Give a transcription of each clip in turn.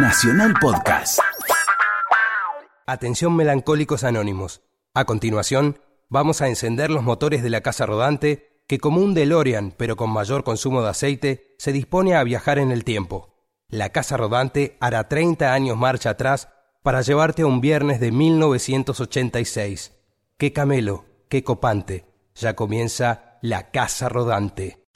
Nacional Podcast. Atención melancólicos anónimos. A continuación, vamos a encender los motores de la casa rodante que como un DeLorean, pero con mayor consumo de aceite, se dispone a viajar en el tiempo. La casa rodante hará 30 años marcha atrás para llevarte a un viernes de 1986. ¡Qué camelo! ¡Qué copante! Ya comienza la casa rodante.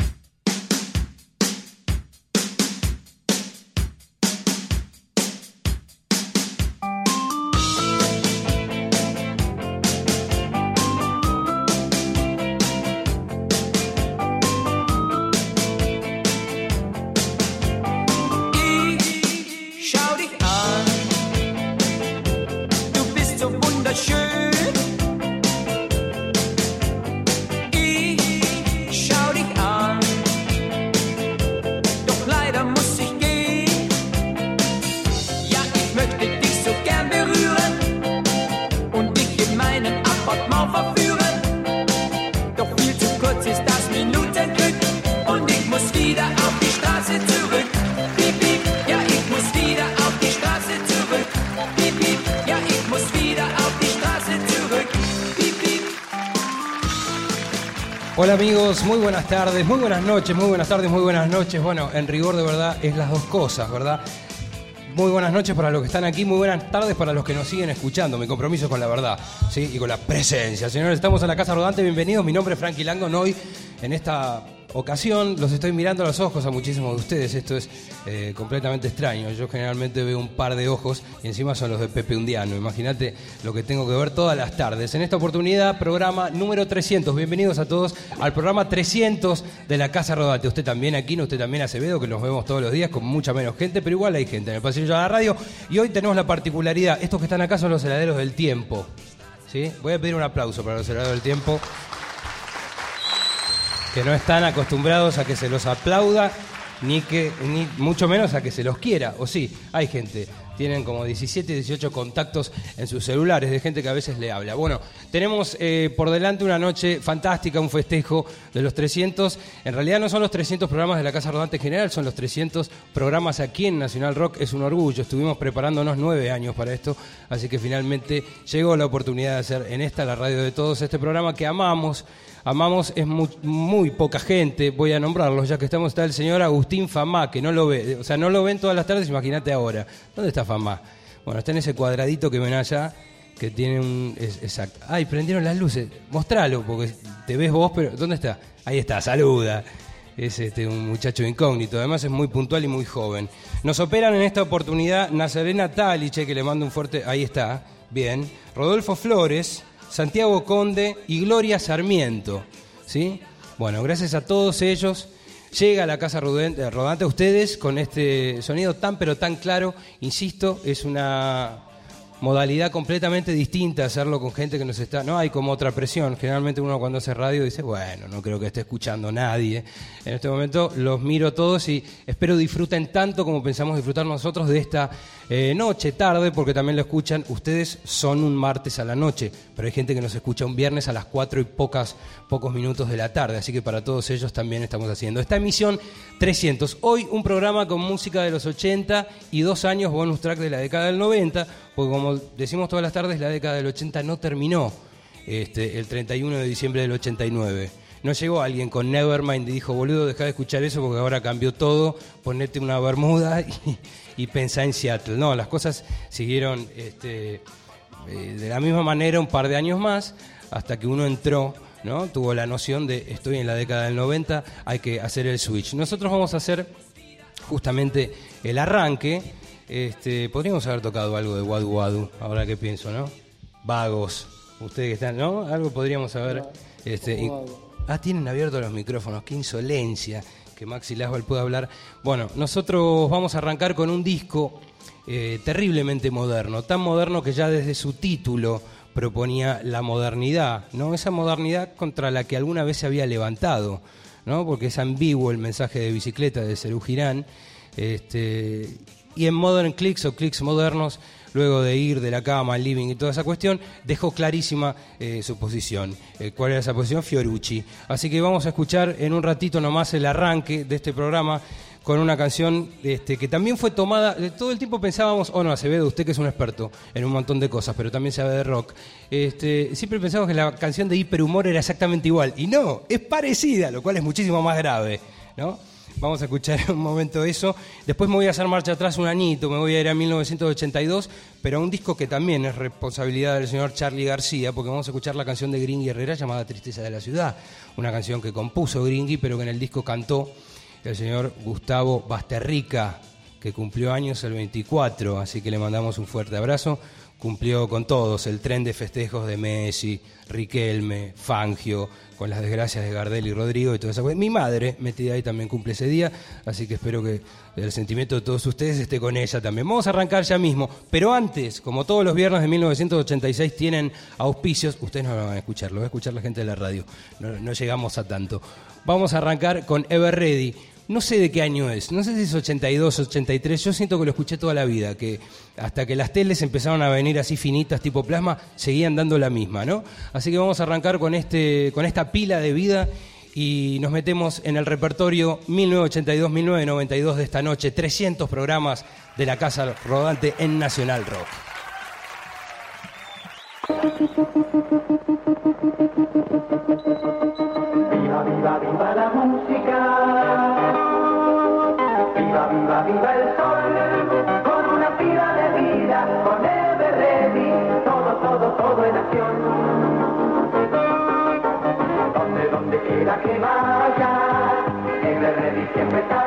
Tardes, muy buenas noches, muy buenas tardes, muy buenas noches. Bueno, en rigor de verdad es las dos cosas, ¿verdad? Muy buenas noches para los que están aquí, muy buenas tardes para los que nos siguen escuchando. Mi compromiso es con la verdad. Y con la presencia. Señores, estamos en la Casa Rodante, bienvenidos. Mi nombre es Frankie Langon. Hoy, en esta ocasión, los estoy mirando a los ojos a muchísimos de ustedes. Esto es eh, completamente extraño. Yo generalmente veo un par de ojos y encima son los de Pepe Undiano. Imagínate lo que tengo que ver todas las tardes. En esta oportunidad, programa número 300. Bienvenidos a todos al programa 300 de la Casa Rodante. Usted también, Aquino, usted también, Acevedo, que nos vemos todos los días con mucha menos gente, pero igual hay gente en el pasillo de la radio. Y hoy tenemos la particularidad, estos que están acá son los heladeros del tiempo. ¿Sí? Voy a pedir un aplauso para los heladeros del tiempo que no están acostumbrados a que se los aplauda, ni que ni mucho menos a que se los quiera. O sí, hay gente, tienen como 17, 18 contactos en sus celulares de gente que a veces le habla. Bueno, tenemos eh, por delante una noche fantástica, un festejo de los 300. En realidad no son los 300 programas de la Casa Rodante en general, son los 300 programas aquí en Nacional Rock. Es un orgullo, estuvimos preparándonos nueve años para esto, así que finalmente llegó la oportunidad de hacer en esta, la radio de todos, este programa que amamos. Amamos es muy, muy poca gente, voy a nombrarlos, ya que estamos, está el señor Agustín Famá, que no lo ve, o sea, no lo ven todas las tardes, imagínate ahora. ¿Dónde está Famá? Bueno, está en ese cuadradito que ven allá, que tiene un... exacto. Ay, prendieron las luces, mostralo, porque te ves vos, pero ¿dónde está? Ahí está, saluda. Es este, un muchacho incógnito, además es muy puntual y muy joven. Nos operan en esta oportunidad Nazarena Taliche, que le mando un fuerte... Ahí está, bien. Rodolfo Flores, Santiago Conde y Gloria Sarmiento. ¿Sí? Bueno, gracias a todos ellos. Llega a la Casa eh, Rodante a ustedes con este sonido tan pero tan claro. Insisto, es una modalidad completamente distinta hacerlo con gente que nos está... No hay como otra presión. Generalmente uno cuando hace radio dice, bueno, no creo que esté escuchando nadie. En este momento los miro todos y espero disfruten tanto como pensamos disfrutar nosotros de esta eh, noche, tarde, porque también lo escuchan. Ustedes son un martes a la noche, pero hay gente que nos escucha un viernes a las 4 y pocas, pocos minutos de la tarde. Así que para todos ellos también estamos haciendo esta emisión 300. Hoy un programa con música de los 80 y dos años bonus track de la década del 90, porque como decimos todas las tardes, la década del 80 no terminó este, el 31 de diciembre del 89. No llegó alguien con Nevermind y dijo, boludo, deja de escuchar eso porque ahora cambió todo, ponete una bermuda y, y pensá en Seattle. No, las cosas siguieron este, eh, de la misma manera un par de años más, hasta que uno entró, ¿no? Tuvo la noción de estoy en la década del 90, hay que hacer el switch. Nosotros vamos a hacer justamente el arranque. Este, podríamos haber tocado algo de Wadu Wadu, ahora que pienso, ¿no? Vagos. Ustedes que están, ¿no? Algo podríamos haber. Este, ah, tienen abiertos los micrófonos, qué insolencia que Maxi Laswell pueda hablar. Bueno, nosotros vamos a arrancar con un disco eh, terriblemente moderno, tan moderno que ya desde su título proponía la modernidad, ¿no? Esa modernidad contra la que alguna vez se había levantado, ¿no? Porque es ambiguo el mensaje de bicicleta de Cerú Girán. Este, y en Modern Clicks o Clicks modernos luego de ir de la cama al living y toda esa cuestión, dejó clarísima eh, su posición. Eh, ¿Cuál era esa posición? Fiorucci. Así que vamos a escuchar en un ratito nomás el arranque de este programa con una canción este, que también fue tomada, todo el tiempo pensábamos, oh no, Acevedo, usted que es un experto en un montón de cosas, pero también sabe de rock, este, siempre pensamos que la canción de Hiperhumor era exactamente igual, y no, es parecida, lo cual es muchísimo más grave, ¿no? Vamos a escuchar un momento eso. Después me voy a hacer marcha atrás un añito, me voy a ir a 1982, pero a un disco que también es responsabilidad del señor Charlie García, porque vamos a escuchar la canción de Gringy Herrera llamada Tristeza de la Ciudad, una canción que compuso Gringy, pero que en el disco cantó el señor Gustavo Basterrica, que cumplió años el 24, así que le mandamos un fuerte abrazo. Cumplió con todos el tren de festejos de Messi, Riquelme, Fangio, con las desgracias de Gardel y Rodrigo y todo eso. Mi madre, metida ahí, también cumple ese día, así que espero que el sentimiento de todos ustedes esté con ella también. Vamos a arrancar ya mismo, pero antes, como todos los viernes de 1986 tienen auspicios, ustedes no lo van a escuchar, lo va a escuchar la gente de la radio, no, no llegamos a tanto. Vamos a arrancar con Ever Ready no sé de qué año es, no sé si es 82, 83, yo siento que lo escuché toda la vida, que hasta que las teles empezaron a venir así finitas tipo plasma, seguían dando la misma, ¿no? Así que vamos a arrancar con, este, con esta pila de vida y nos metemos en el repertorio 1982-1992 de esta noche, 300 programas de la Casa Rodante en Nacional Rock. Ever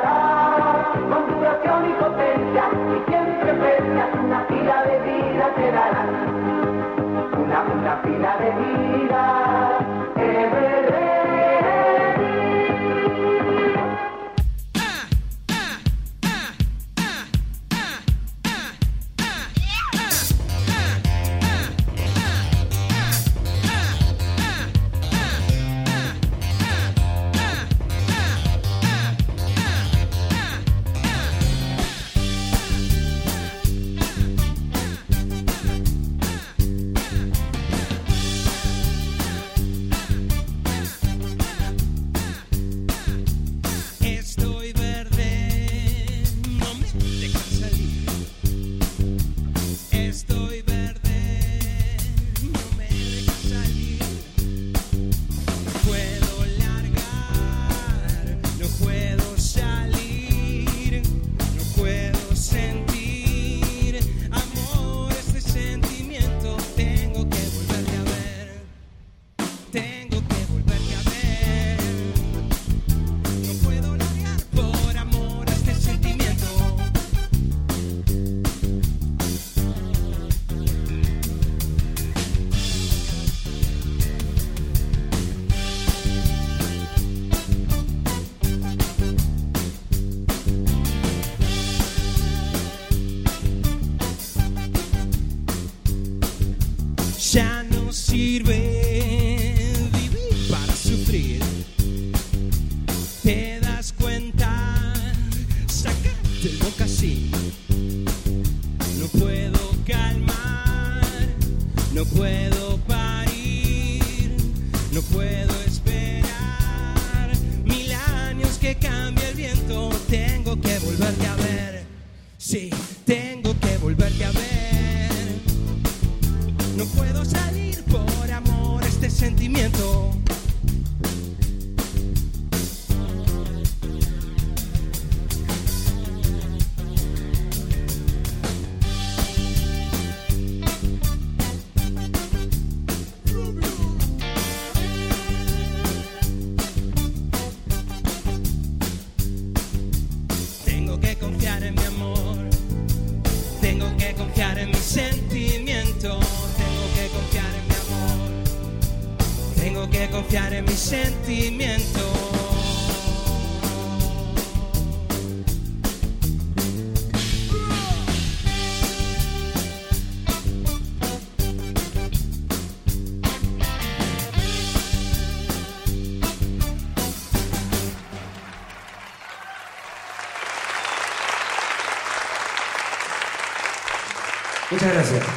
Muchas gracias.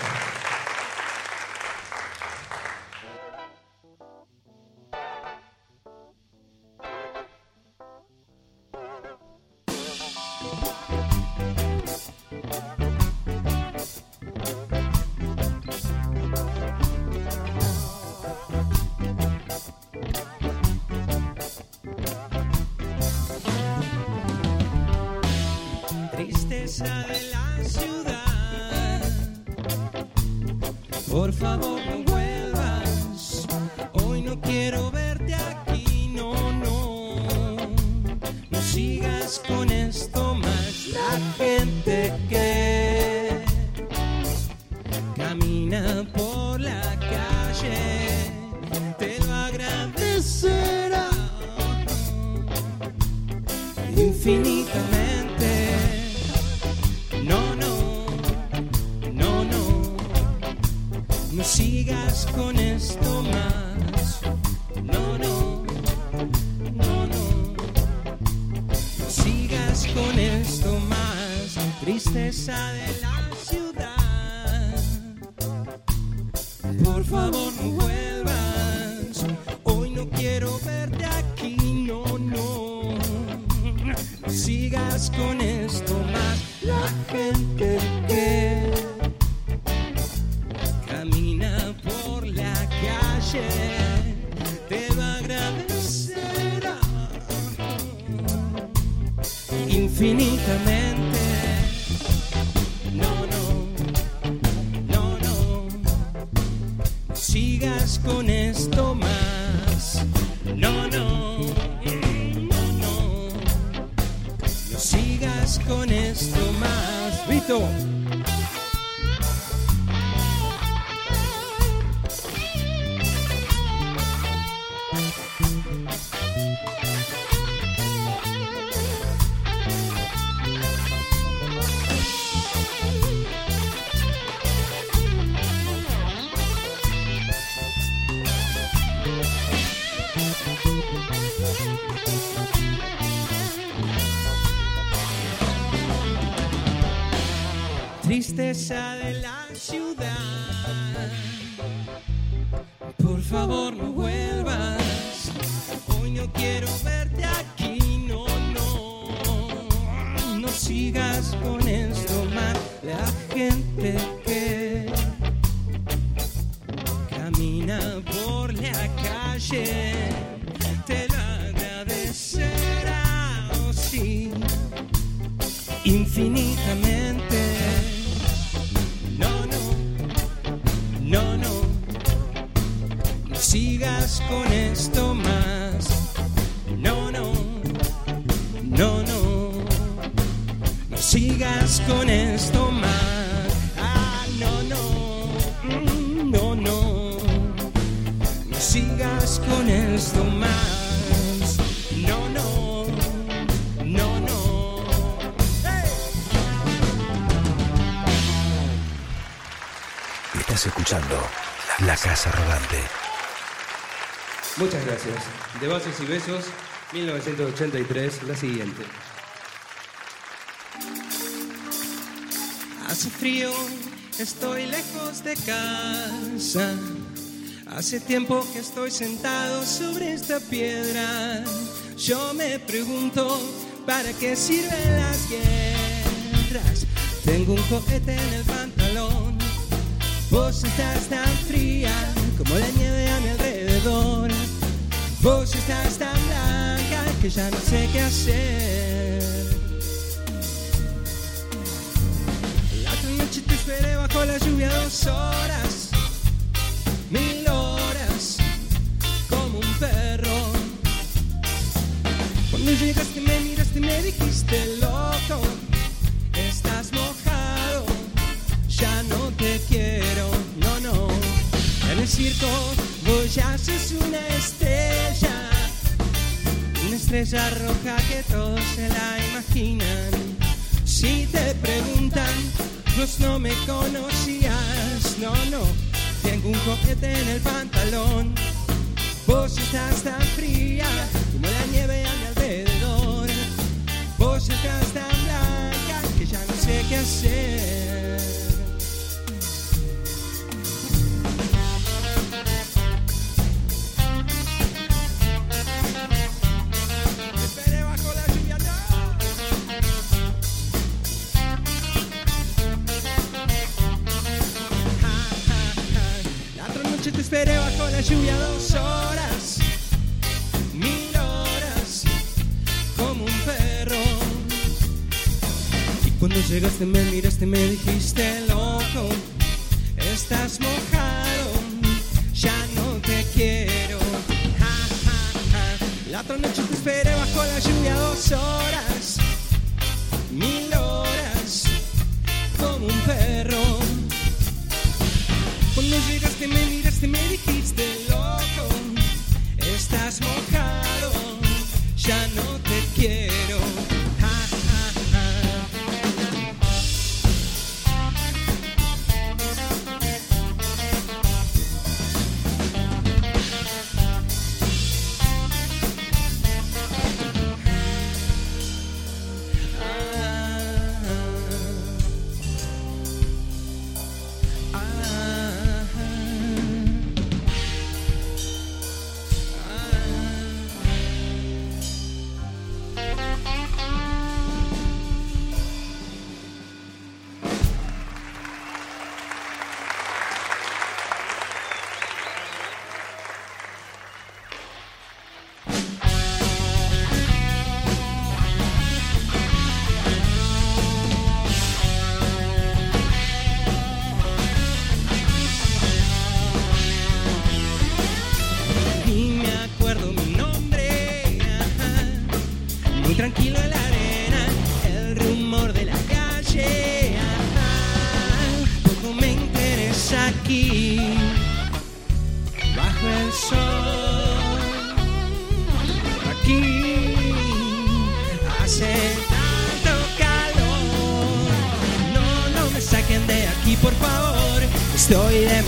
Tristeza De Bases y Besos, 1983, la siguiente. Hace frío, estoy lejos de casa. Hace tiempo que estoy sentado sobre esta piedra. Yo me pregunto, ¿para qué sirven las guerras? Tengo un cohete en el pantalón. Vos estás tan fría como la nieve a mi alrededor. Vos estás tan blanca que ya no sé qué hacer. La otra noche te esperé bajo la lluvia dos horas, mil horas, como un perro. Cuando llegaste me miraste y me dijiste loco, estás mojado, ya no te quiero, no, no. En el circo vos ya sos una estrella, estrella roja que todos se la imaginan. Si te preguntan, vos no me conocías, no, no. Tengo un coquete en el pantalón. Vos estás tan fría como la nieve a mi alrededor. Vos estás tan blanca que ya no sé qué hacer. Llegaste me miraste me dijiste loco, estás mojado, ya no te quiero. La otra noche te esperé bajo la lluvia dos horas, mil horas, como un perro. Cuando llegaste me miraste me dijiste loco, estás mojado, ya no te quiero.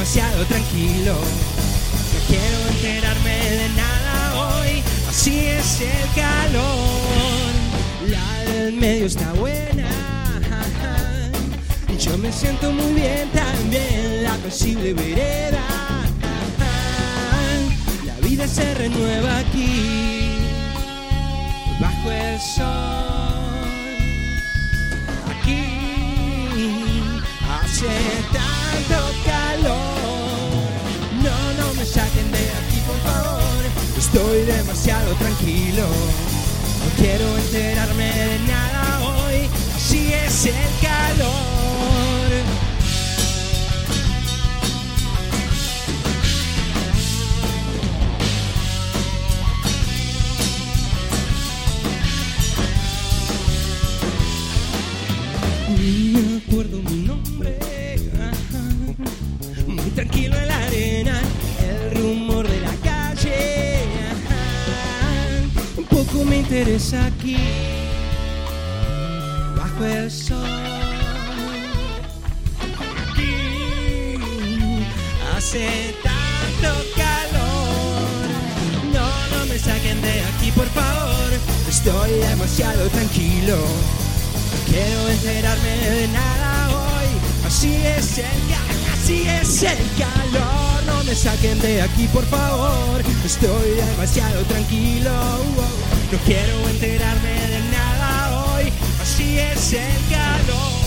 Demasiado tranquilo. No quiero enterarme de nada hoy, así es el calor. La del medio está buena, y yo me siento muy bien también, la posible vereda. La vida se renueva aquí, bajo el sol. Aquí hace Estoy demasiado tranquilo. No quiero enterarme de nada hoy. Así es el calor. Me acuerdo mi nombre, muy tranquilo en interesa aquí, bajo el sol, aquí hace tanto calor, no, no me saquen de aquí por favor, estoy demasiado tranquilo. No quiero enterarme de nada hoy. Así es el así es el calor. No me saquen de aquí, por favor. Estoy demasiado tranquilo. No quiero enterarme de nada hoy. Así es el calor.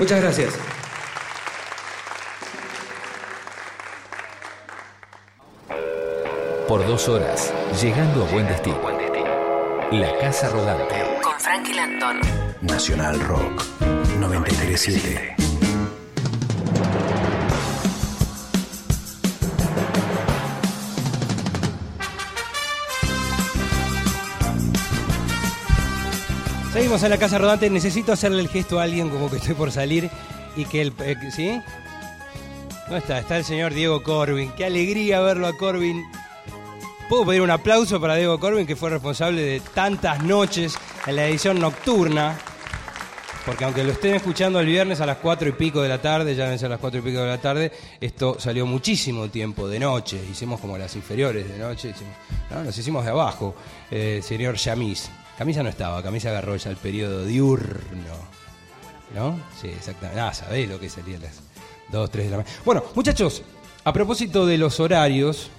Muchas gracias. Por dos horas, llegando a buen destino. La Casa Rodante. Con Frankie Landón. Nacional Rock 937. Seguimos en la casa rodante. Necesito hacerle el gesto a alguien como que estoy por salir y que el. eh, ¿Sí? ¿Dónde está? Está el señor Diego Corbin. Qué alegría verlo a Corbin. ¿Puedo pedir un aplauso para Diego Corbin, que fue responsable de tantas noches en la edición nocturna? Porque aunque lo estén escuchando el viernes a las cuatro y pico de la tarde, ya deben ser las cuatro y pico de la tarde, esto salió muchísimo tiempo de noche. Hicimos como las inferiores de noche, nos hicimos de abajo. Eh, señor Yamis. Camisa no estaba, Camisa agarró ya el periodo diurno. ¿No? Sí, exactamente. Ah, sabéis lo que salía a las 2, 3 de la mañana. Bueno, muchachos, A propósito de los horarios,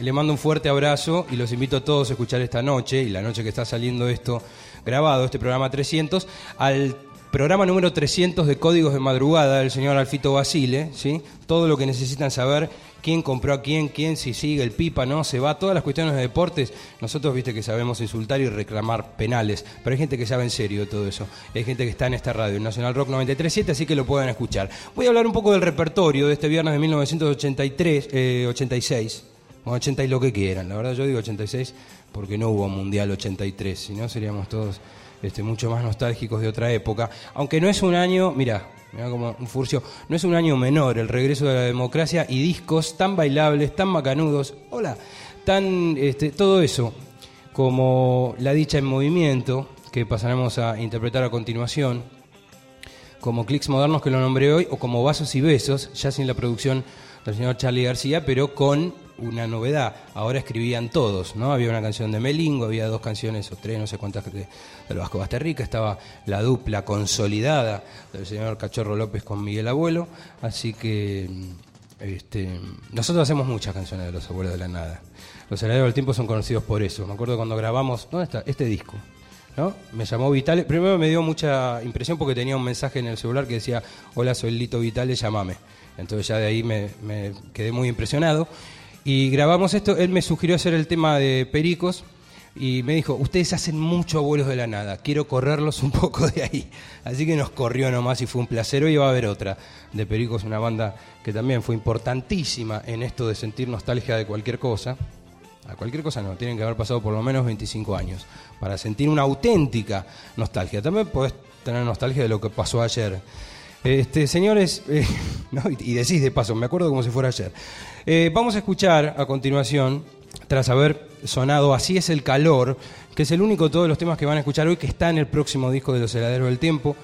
le mando un fuerte abrazo y los invito a todos a escuchar esta noche, y la noche que está saliendo esto grabado, este programa 300, al programa número 300 de Códigos de Madrugada del señor Alfito Basile, ¿sí? Todo lo que necesitan saber, quién compró a quién, quién si sigue el pipa, no, se va, todas las cuestiones de deportes. Nosotros, viste, que sabemos insultar y reclamar penales, pero hay gente que sabe en serio todo eso. Hay gente que está en esta radio, en Nacional Rock 93.7, así que lo pueden escuchar. Voy a hablar un poco del repertorio de este viernes de 1983, eh, 86. O 80 y lo que quieran, la verdad yo digo 86 porque no hubo Mundial 83, si no seríamos todos este, mucho más nostálgicos de otra época. Aunque no es un año, mira, mira como un furcio, no es un año menor el regreso de la democracia y discos tan bailables, tan macanudos, hola, tan, este, todo eso, como La Dicha en Movimiento, que pasaremos a interpretar a continuación, como Clicks Modernos que lo nombré hoy, o como Vasos y Besos, ya sin la producción del señor Charlie García, pero con una novedad. Ahora escribían todos, ¿no? Había una canción de Melingo, había dos canciones o tres, no sé cuántas, de, del Vasco Basterrica, estaba la dupla consolidada del señor Cachorro López con Miguel Abuelo, así que este, nosotros hacemos muchas canciones de los abuelos de la nada. Los herederos del tiempo son conocidos por eso. Me acuerdo cuando grabamos, ¿dónde está? Este disco. ¿No? Me llamó Vitale. Primero me dio mucha impresión porque tenía un mensaje en el celular que decía: Hola, soy Lito Vitale, llámame. Entonces ya de ahí me quedé muy impresionado. Y grabamos esto. Él me sugirió hacer el tema de Pericos y me dijo: Ustedes hacen mucho abuelos de la nada. Quiero correrlos un poco de ahí. Así que nos corrió nomás y fue un placer. Hoy va a haber otra de Pericos, una banda que también fue importantísima en esto de sentir nostalgia de cualquier cosa. A cualquier cosa no, tienen que haber pasado por lo menos 25 años para sentir una auténtica nostalgia. También podés tener nostalgia de lo que pasó ayer. Este, señores, eh, ¿no? y decís de paso, me acuerdo como si fuera ayer. Eh, vamos a escuchar a continuación, tras haber sonado Así es el calor, que es el único de todos los temas que van a escuchar hoy que está en el próximo disco de Los Heladeros del Tiempo.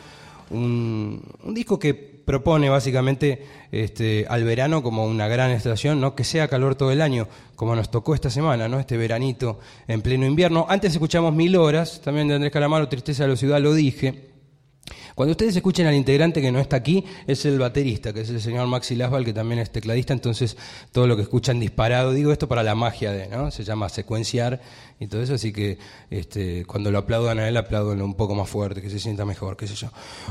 Un, un disco que propone básicamente este, al verano como una gran estación, ¿no? que sea calor todo el año, como nos tocó esta semana, ¿no? este veranito en pleno invierno. Antes escuchamos Mil Horas, también de Andrés Calamaro, Tristeza de la Ciudad, lo dije. Cuando ustedes escuchen al integrante que no está aquí, es el baterista, que es el señor Maxi Lasval, que también es tecladista, entonces todo lo que escuchan disparado, digo esto para la magia de, ¿no? Se llama secuenciar y todo eso, así que este, cuando lo aplaudan a él, aplaudanlo un poco más fuerte, que se sienta mejor, qué sé yo.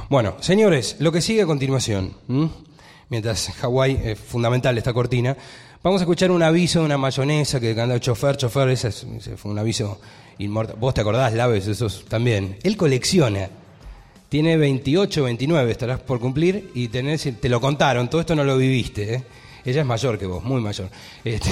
Bueno, señores, lo que sigue a continuación, ¿m? mientras Hawái es fundamental esta cortina, vamos a escuchar un aviso de una mayonesa que canta chofer, chofer, ese, es- ese fue un aviso inmortal. Vos te acordás, Laves, esos también. Él colecciona. Tiene 28, 29, estarás por cumplir y tenés, te lo contaron, todo esto no lo viviste. ¿eh? Ella es mayor que vos, muy mayor. Este,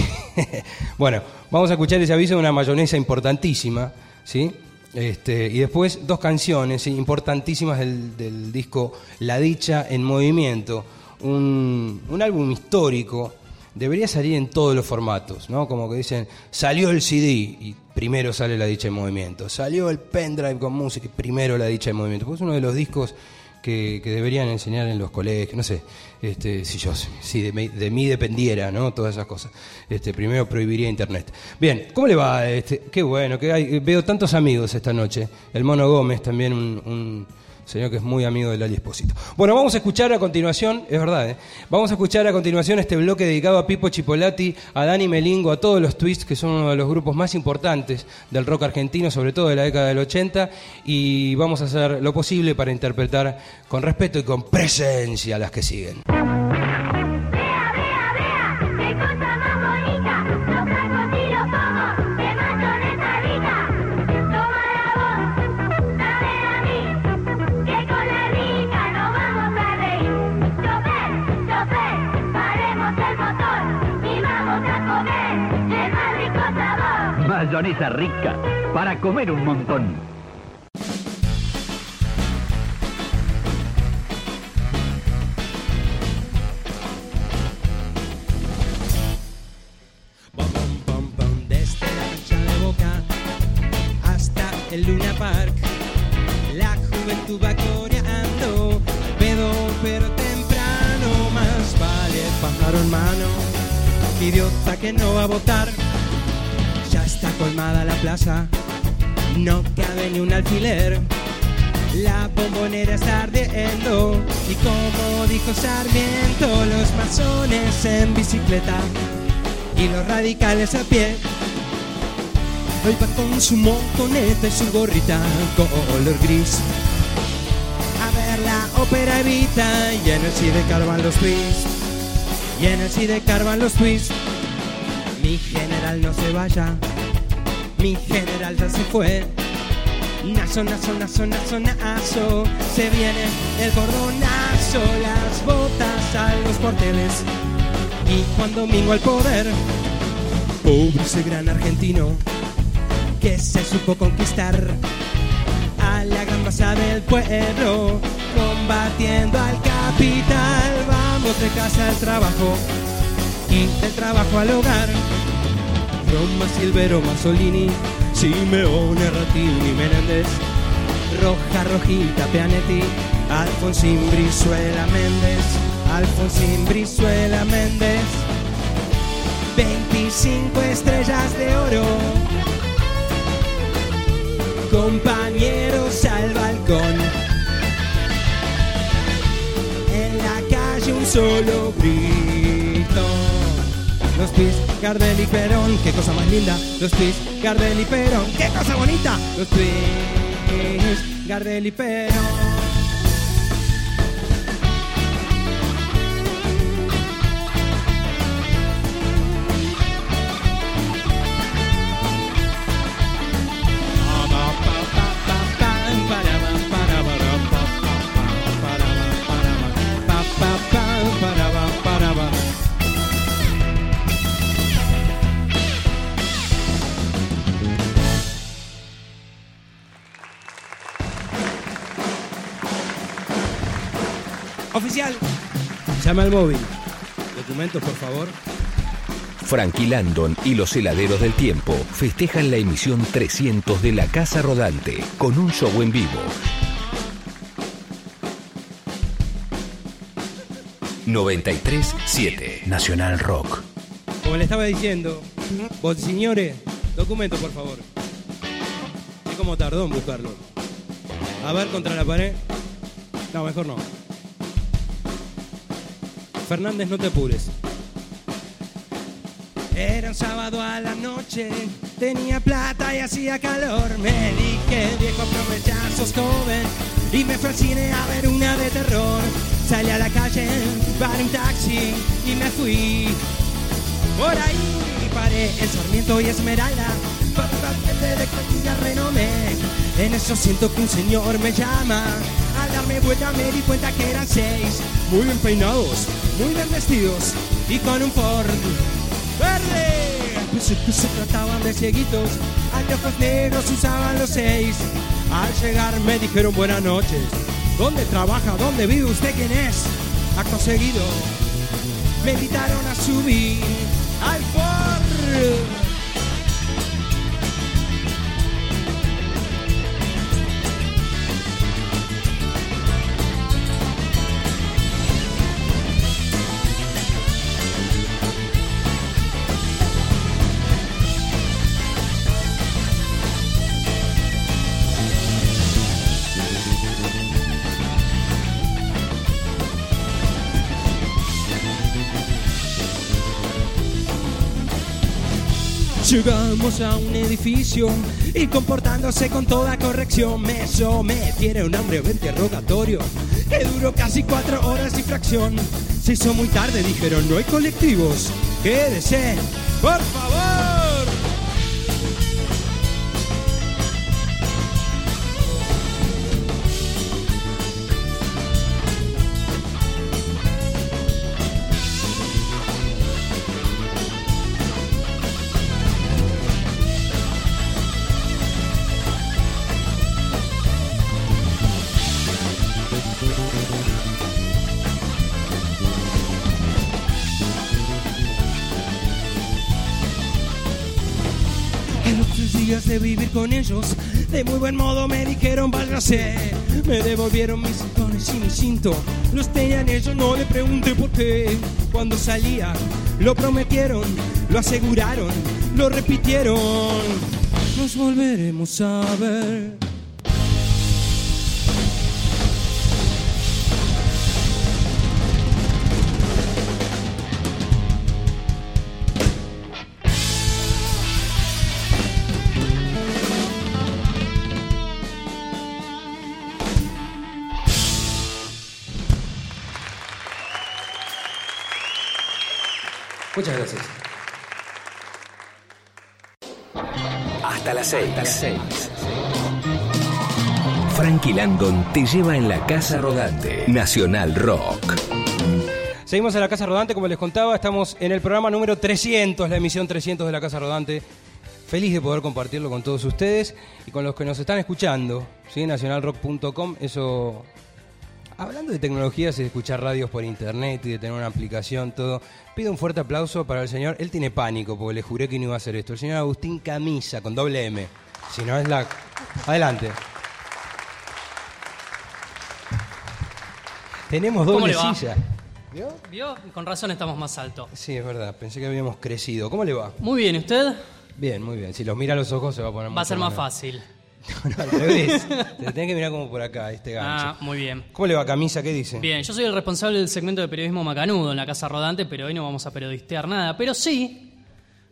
bueno, vamos a escuchar ese aviso de una mayonesa importantísima, ¿sí? Este, y después dos canciones importantísimas del, del disco La Dicha en Movimiento, un, un álbum histórico debería salir en todos los formatos, ¿no? Como que dicen, salió el CD y primero sale la dicha en movimiento, salió el pendrive con música y primero la dicha en movimiento. Pues es uno de los discos que, que deberían enseñar en los colegios, no sé, este, si yo, si de, de mí dependiera, ¿no? Todas esas cosas. Este, primero prohibiría internet. Bien, ¿cómo le va? Este, qué bueno, que hay, veo tantos amigos esta noche. El Mono Gómez también un señor que es muy amigo de Lali Espósito. Bueno, vamos a escuchar a continuación, es verdad, ¿eh? vamos a escuchar a continuación este bloque dedicado a Pipo Chipolati, a Dani Melingo, a todos los Twists, que son uno de los grupos más importantes del rock argentino, sobre todo de la década del 80, y vamos a hacer lo posible para interpretar con respeto y con presencia las que siguen. Rica para comer un montón. El Luna Park. La juventud va coreando, pedo pero temprano. Más vale pájaro hermano, que idiota que no va a votar. Está colmada la plaza, no cabe ni un alfiler. La bombonera está ardiendo y como dijo Sarmiento, los masones en bicicleta y los radicales a pie. Hoy va con su montoneta y su gorrita color gris. A ver la ópera Evita y en el Sidecar van los twists. Y en el Sidecar van los twists. Mi general no se vaya, mi general ya se fue. Nazo, nazo, nazo, nazo, nazo, se viene el cordonazo, las botas a los porteles. Y Juan Domingo al poder, pobre ese gran argentino que se supo conquistar a la gran masa del pueblo, combatiendo al capital. Vamos de casa al trabajo y del trabajo al hogar. Roma, Silvero, Masolini, Simeone, Ratini, Menéndez, Roja, Rojita, Pianetti, Alfonsín, Brizuela, Méndez, Alfonsín, Brizuela, Méndez, 25 estrellas de oro, compañeros al balcón, en la calle un solo grito. Los pis, Gardel y Perón, qué cosa más linda. Los pis, Gardel y Perón, qué cosa bonita. Los pis, Gardel y Perón. Oficial, llama al móvil. Documentos, por favor. Frankie Landon y los heladeros del tiempo festejan la emisión 300 de La Casa Rodante con un show en vivo. 93.7 Nacional Rock. Como le estaba diciendo, vos, señores, documento, por favor. Es como tardó en buscarlo. A ver, contra la pared. No, mejor no. Fernández, no te apures. Era un sábado a la noche, tenía plata y hacía calor. Me dije, viejo, aprovecha, sos joven. Y me fui a ver una de terror. Salí a la calle, paré un taxi y me fui. Por ahí paré en Sarmiento y Esmeralda. De. En eso siento que un señor me llama. Al darme vuelta me di cuenta que eran seis. Muy bien peinados, muy bien vestidos y con un Ford verde. Pensé que se trataban de cieguitos. Anteojos negros usaban los seis. Al llegar me dijeron buenas noches. ¿Dónde trabaja? ¿Dónde vive usted? ¿Quién es? Acto seguido me invitaron a subir al Ford. Llegamos a un edificio y comportándose con toda corrección me sometieron un hambre interrogatorio que duró casi cuatro horas y fracción. Se hizo muy tarde, dijeron, no hay colectivos. Quédese, por favor. De muy buen modo me dijeron válgase. Me devolvieron mis cinturones y mi cinto. Los tenían ellos, no le pregunté por qué. Cuando salía, lo prometieron, lo aseguraron, lo repitieron. Nos volveremos a ver. Muchas gracias. Hasta las 6. Frankie Landon te lleva en la casa rodante. Nacional Rock. Seguimos en la Casa Rodante, como les contaba, estamos en el programa número 300, la emisión 300 de la Casa Rodante. Feliz de poder compartirlo con todos ustedes y con los que nos están escuchando, ¿sí? nacionalrock.com, eso... Hablando de tecnologías y de escuchar radios por internet y de tener una aplicación, todo, pido un fuerte aplauso para el señor, él tiene pánico porque le juré que no iba a hacer esto, el señor Agustín Camisa, con doble M, si no es la... Adelante. Tenemos ¿Cómo doble le va? silla. ¿Vio? Con razón estamos más alto. Sí, es verdad, pensé que habíamos crecido. ¿Cómo le va? Muy bien, ¿y usted? Bien, muy bien. Si los mira a los ojos se va a poner Va a ser más fácil. No, al revés. Se tiene que mirar como por acá, este gancho. Ah, muy bien. ¿Cómo le va, camisa? ¿Qué dice? Bien, yo soy el responsable del segmento de periodismo macanudo en la Casa Rodante, pero hoy no vamos a periodistear nada. Pero sí,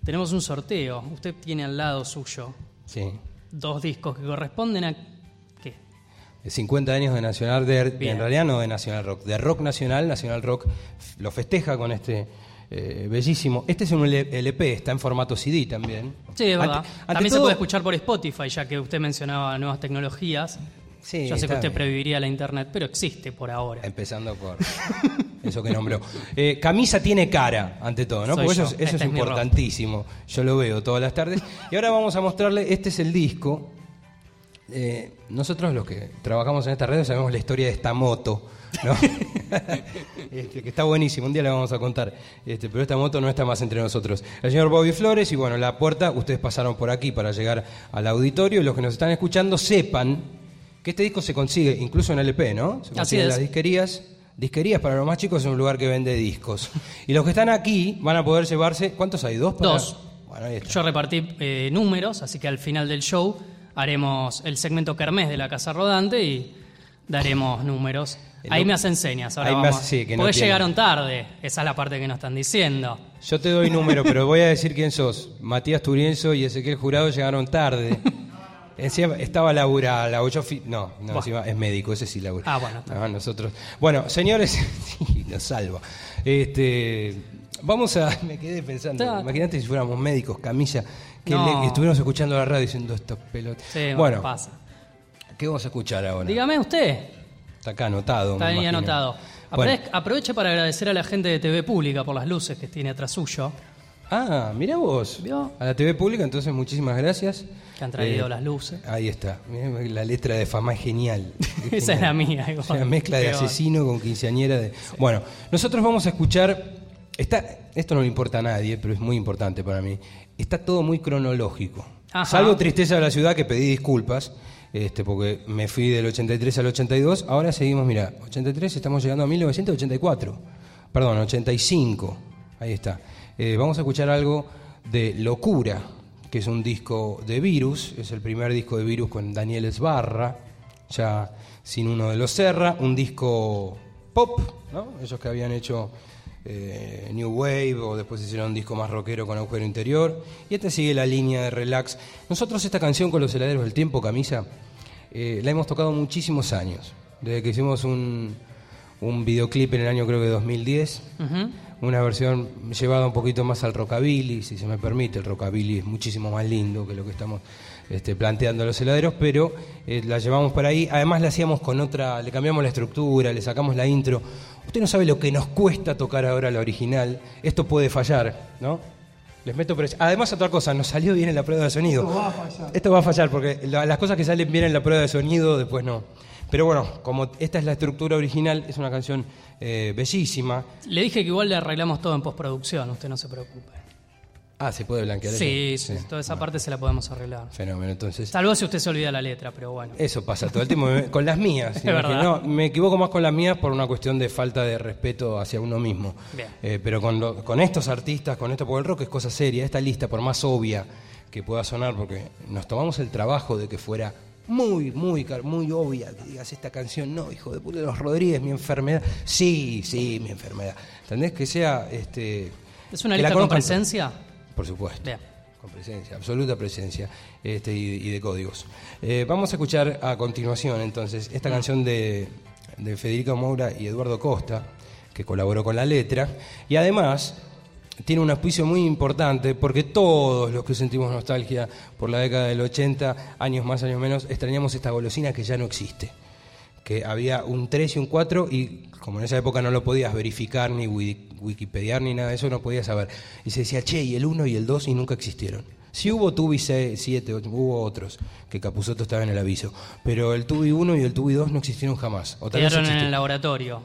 tenemos un sorteo. Usted tiene al lado suyo Sí. dos discos que corresponden a... ¿Qué? 50 años de Nacional, de, Bien. en realidad no de Nacional Rock, de Rock Nacional, Nacional Rock lo festeja con este eh, bellísimo. Este es un LP, está en formato CD también. Sí, es verdad. Ante- ante También se puede escuchar por Spotify, ya que usted mencionaba nuevas tecnologías. Sí, Yo sé que usted bien. previviría la internet, pero existe por ahora. Empezando por eso que nombró. Eh, camisa tiene cara, ante todo, ¿no? Soy Porque yo. eso, es- eso Este es es mi rostro. importantísimo. Yo lo veo todas las tardes. Y ahora vamos a mostrarle, este es el disco. Eh, nosotros los que trabajamos en esta red sabemos la historia de esta moto, ¿no? Este, que está buenísimo, un día la vamos a contar. Este, pero esta moto no está más entre nosotros. El señor Bobby Flores, y bueno, la puerta, ustedes pasaron por aquí para llegar al auditorio, y los que nos están escuchando sepan que este disco se consigue incluso en LP, ¿no? Se Así consigue en las disquerías. Disquerías para los más chicos es un lugar que vende discos. Y los que están aquí van a poder llevarse, ¿cuántos hay? ¿Dos? para- Dos. Bueno, ahí está. Yo repartí eh, números, así que al final del show haremos el segmento Kermés de la Casa Rodante y daremos números. Ahí me hacen señas. Ahora Ahí me vamos. hace- sí, que no Porque tiene. llegaron tarde. Esa es la parte que nos están diciendo. Yo te doy número, pero voy a decir quién sos. Matías Turienzo y Ezequiel Jurado llegaron tarde. Encima estaba Laura, la no, no, encima es médico, ese sí Laura. Ah, bueno, No, nosotros. Bueno, señores, nos salva. Este, vamos a, me quedé pensando, Está- imagínate si fuéramos médicos, camilla, que, No. le- que estuviéramos escuchando la radio diciendo estos pelotas. Sí, bueno, pasa. ¿qué vamos a escuchar ahora? Dígame usted. Está acá anotado. Está ahí anotado. Bueno. Aprove- Aproveche para agradecer a la gente de TV Pública por las luces que tiene atrás suyo. Ah, mira vos. ¿Vio? A la TV pública, entonces muchísimas gracias. Que han traído Eh, las luces. Ahí está. Mirá, la letra de fama es genial. Esa es la mía, igual. Es una mezcla de asesino con quinceañera. De... Bueno, nosotros vamos a escuchar. Está, esto no le importa a nadie, pero es muy importante para mí. Está todo muy cronológico. Ajá. Salvo Tristeza de la Ciudad, que pedí disculpas, este, porque me fui del 83 al 82. Ahora seguimos, mira, 83, estamos llegando a 1984. Perdón, 85. Ahí está. Eh, vamos a escuchar algo de Locura, que es un disco de Virus. Es el primer disco de Virus con Daniel Esbarra, ya sin uno de los Serra. Un disco pop, ¿no? Ellos que habían hecho eh, New Wave o después hicieron un disco más rockero con agujero interior. Y este sigue la línea de relax. Nosotros esta canción con los heladeros del tiempo, camisa, eh, la hemos tocado muchísimos años. Desde que hicimos un, un videoclip en el año creo que 2010. Ujú. Una versión llevada un poquito más al rockabilly, si se me permite. El rockabilly es muchísimo más lindo que lo que estamos este, planteando los heladeros, pero eh, la llevamos por ahí. Además la hacíamos con otra, le cambiamos la estructura, le sacamos la intro. Usted no sabe lo que nos cuesta tocar ahora la original. Esto puede fallar, ¿no? Les meto presión. Además, otra cosa, nos salió bien en la prueba de sonido. Esto va a fallar. Esto va a fallar porque la- las cosas que salen bien en la prueba de sonido, después no. Pero bueno, como esta es la estructura original, es una canción eh, bellísima. Le dije que igual le arreglamos todo en postproducción, usted no se preocupe. Ah, se puede blanquear. Sí, eso? sí, toda esa parte se la podemos arreglar. Fenómeno, entonces. Salvo si usted se olvida la letra, pero bueno. Eso pasa todo el tiempo con las mías. Es verdad. No, me equivoco más con las mías por una cuestión de falta de respeto hacia uno mismo. Bien. Eh, pero con, lo- con estos artistas, con esto, porque el rock es cosa seria. Esta lista, por más obvia que pueda sonar, porque nos tomamos el trabajo de que fuera muy, muy, muy obvia que digas esta canción, no, hijo de puta, los Rodríguez, mi enfermedad. Sí, sí, mi enfermedad. ¿Entendés? Que sea. Este, ¿Es una lista con presencia? Por supuesto. Bien. Con presencia, absoluta presencia este, y, y de códigos. Eh, vamos a escuchar a continuación entonces esta Mm. canción de, de Federico Moura y Eduardo Costa, que colaboró con la letra. Y además, tiene un auspicio muy importante porque todos los que sentimos nostalgia por la década del 80, años más, años menos, extrañamos esta golosina que ya no existe. Que había un 3 y un 4 y como en esa época no lo podías verificar ni wikipediar ni nada de eso, no podías saber. Y se decía, che, y el 1 y el 2 y nunca existieron. Sí hubo Tubi 7, hubo otros, que Capuzotto estaba en el aviso. Pero el Tubi 1 y el Tubi 2 no existieron jamás. O tal vez Quedaron en el laboratorio.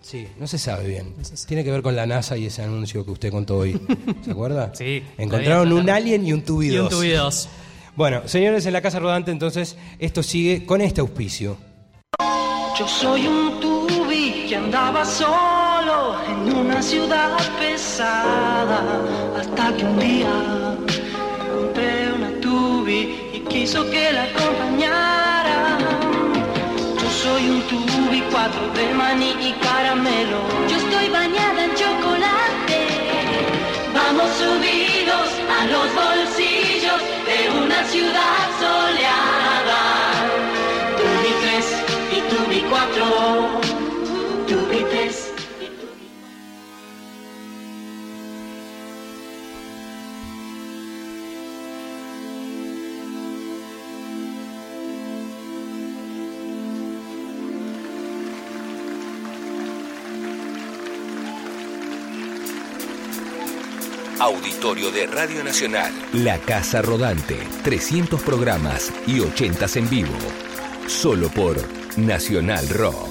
Sí, no se sabe bien. Tiene que ver con la NASA y ese anuncio que usted contó hoy. ¿Se acuerda? Sí, Encontraron un alien y un tubi Y un 2. tubi dos. Bueno, señores, en la Casa Rodante, entonces, esto sigue con este auspicio. Yo soy un tubi que andaba solo en una ciudad pesada hasta que un día encontré una tubi y quiso que la acompañara. Yo soy un tubi, cuatro de maní y caramelo. Yo estoy bañada en chocolate. Vamos a Auditorio de Radio Nacional. La Casa Rodante. 300 programas y 80 en vivo. Solo por Nacional Rock.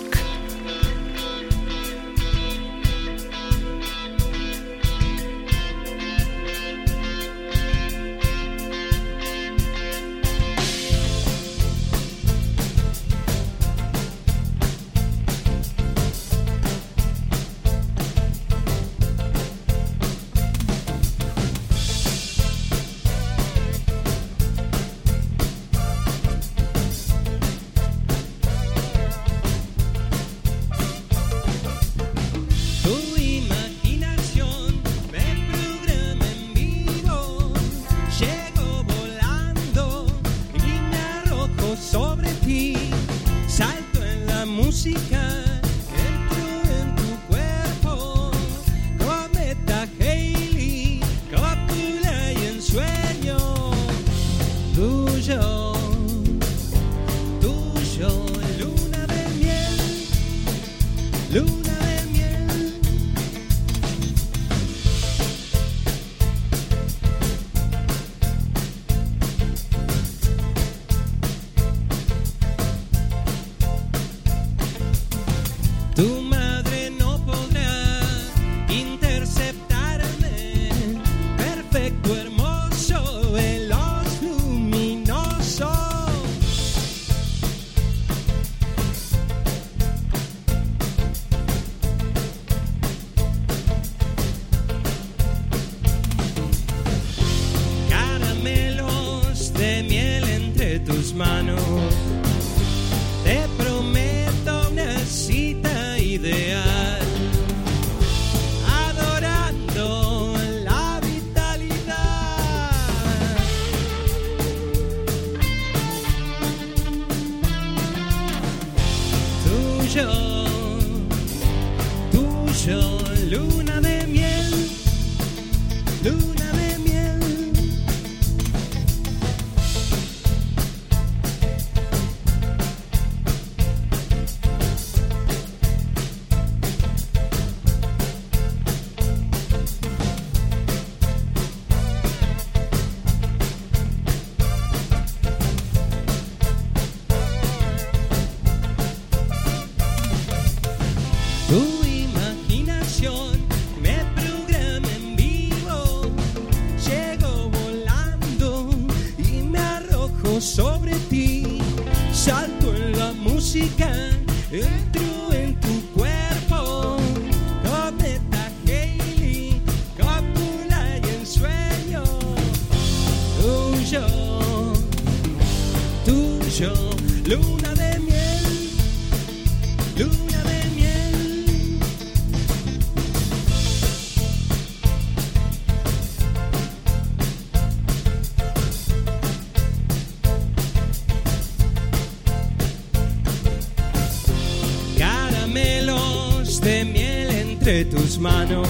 De tus manos.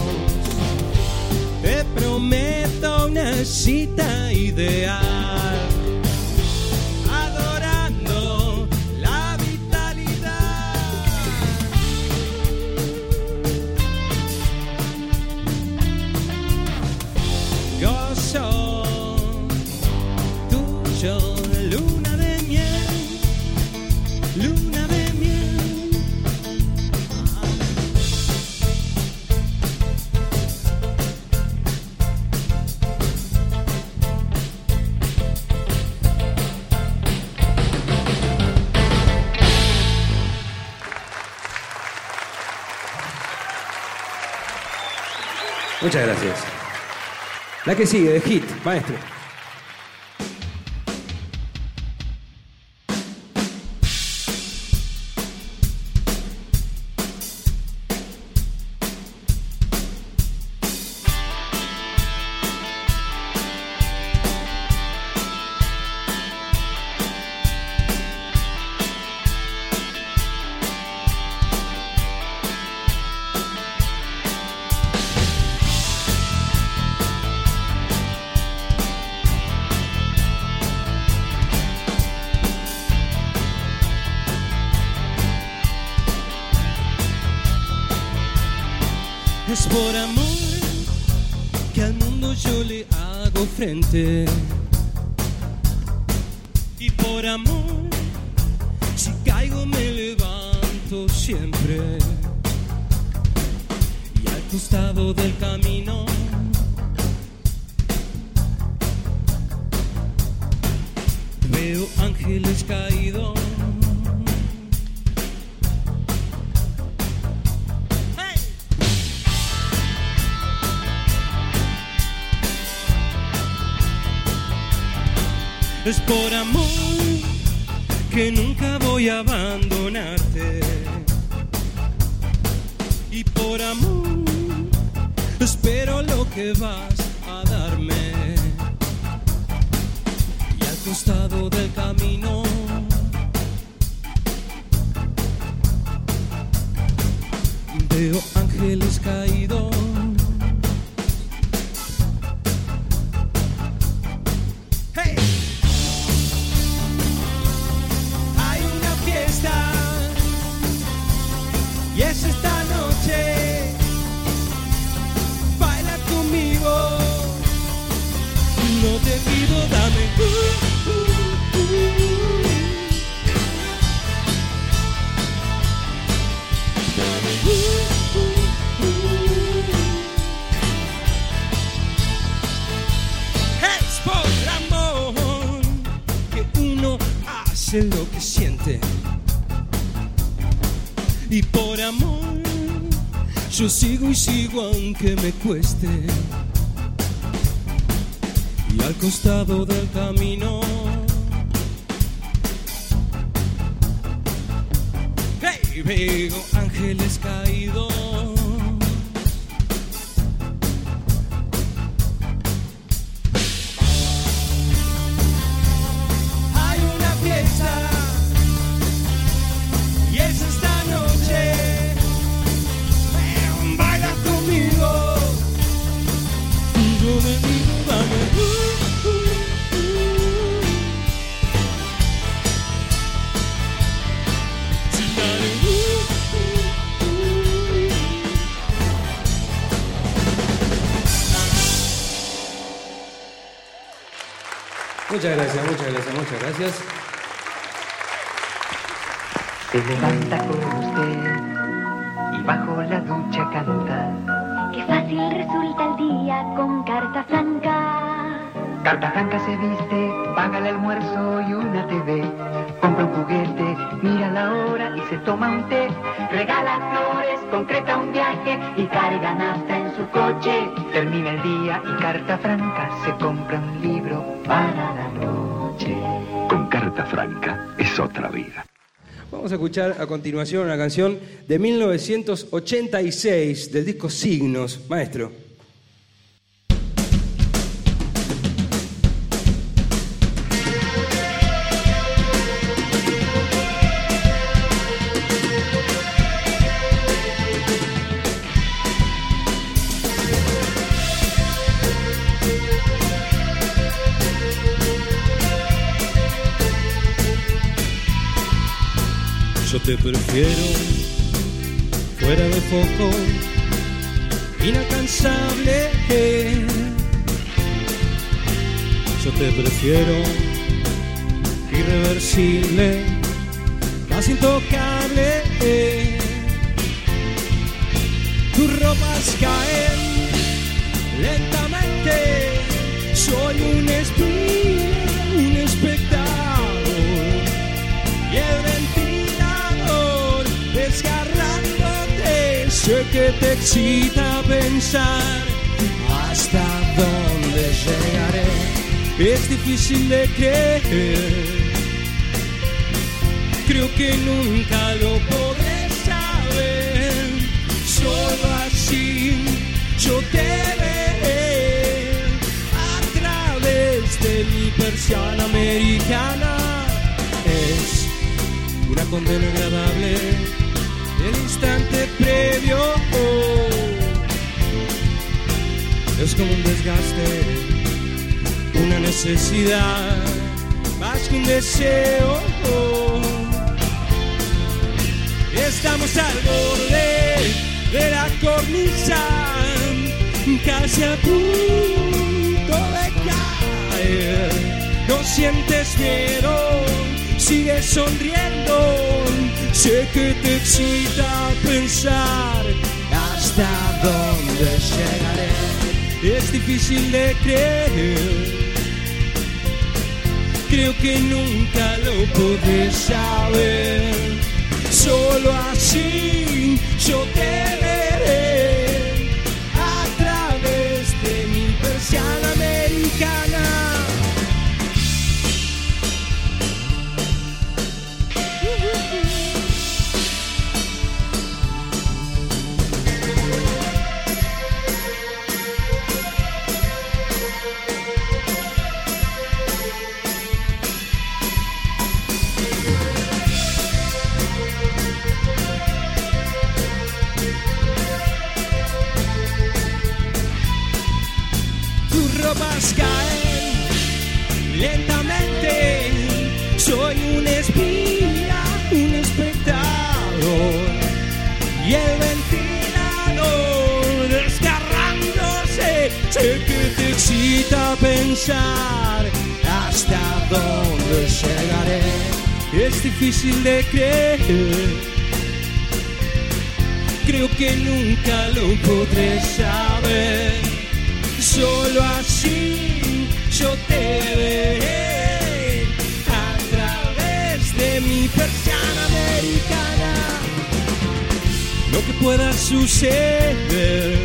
Te prometo una cita ideal. La que sigue, de hit, maestro. Yo sigo y sigo aunque me cueste. Y al costado del camino. Hey, veo ángeles caídos. Muchas gracias, muchas gracias, muchas gracias. Se levanta con usted y bajo la ducha canta. Qué fácil resulta el día con carta franca. Carta franca se viste, paga el almuerzo y una TV. Compra un juguete, mira la hora y se toma un té. Regala flores, concreta un viaje y carga nafta en su coche. Termina el día y carta franca se compra un libro para la noche. Con carta franca es otra vida. Vamos a escuchar a continuación una canción de 1986 del disco Signos. Maestro. Te prefiero fuera de foco, inalcanzable. Yo te prefiero irreversible, casi intocable. Tus ropas caen lentamente, soy un espía, un espectador y el desgarrándote. Sé que te excita pensar hasta dónde llegaré. Es difícil de creer. Creo que nunca lo podré saber. Solo así yo te veré a través de mi persiana americana. Es una condena agradable el instante previo. Es como un desgaste, una necesidad, más que un deseo. Estamos al borde de la cornisa, casi a punto de caer. No sientes miedo, sigues sonriendo. Sé que te excita pensar hasta dónde llegaré. Es difícil de creer. Creo que nunca lo podré saber. Solo así yo te veré a través de mi persiana americana. Hasta dónde llegaré. Es difícil de creer. Creo que nunca lo podré saber. Solo así yo te veré a través de mi persiana americana. Lo que pueda suceder,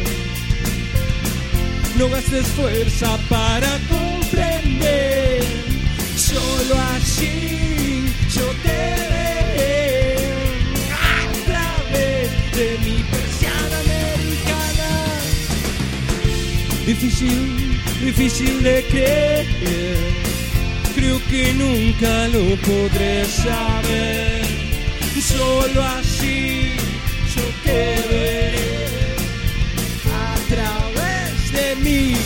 no gastes fuerza para Solo así yo te veré a través de mi persiana americana difícil, difícil de creer. Creo que nunca lo podré saber. Solo así yo te veré a través de mí.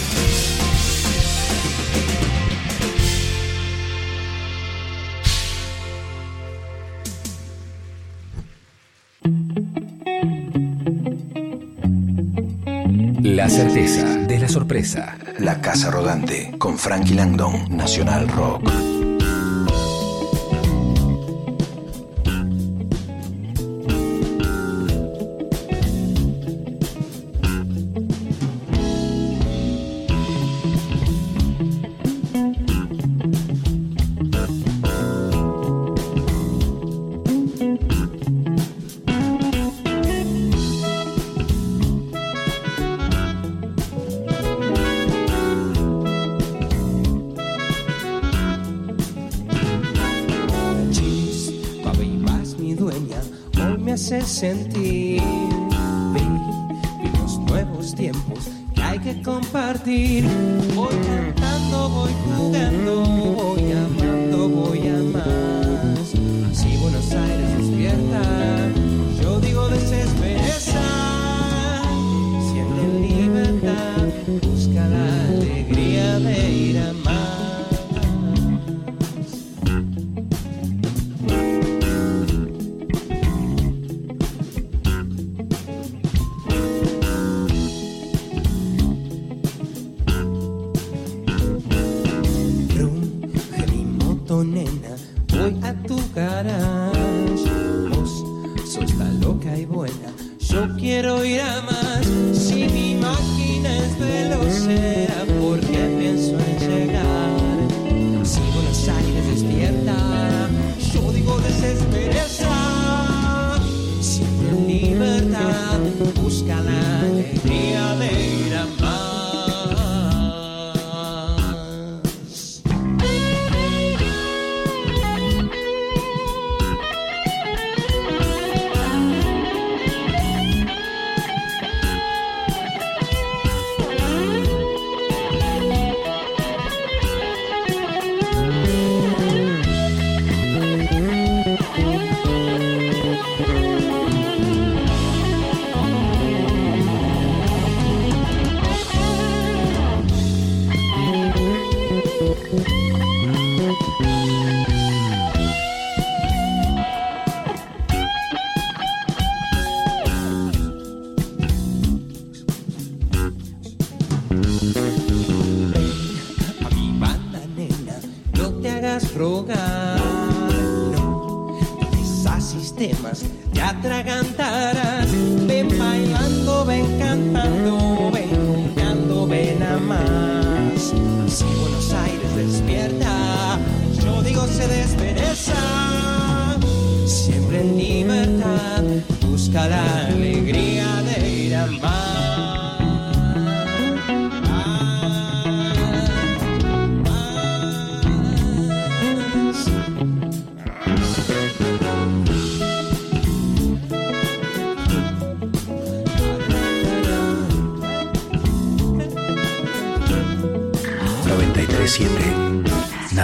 Certeza de la sorpresa. La Casa Rodante con Frankie Langdon, Nacional Rock. Sentir.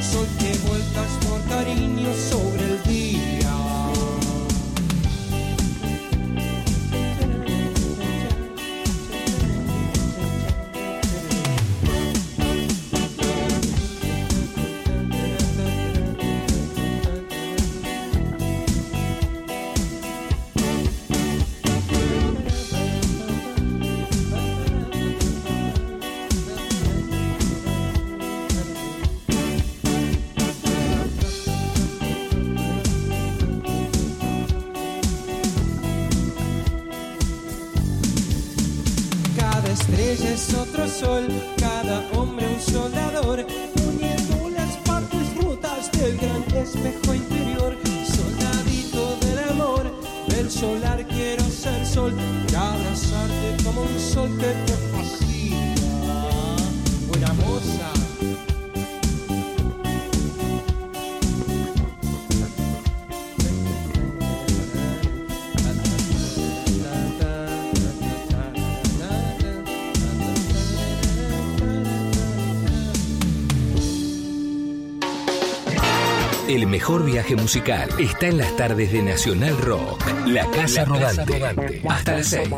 Sol que vueltas por cariño sobre El mejor viaje musical está en las tardes de Nacional Rock. La Casa Rodante. Hasta las 6.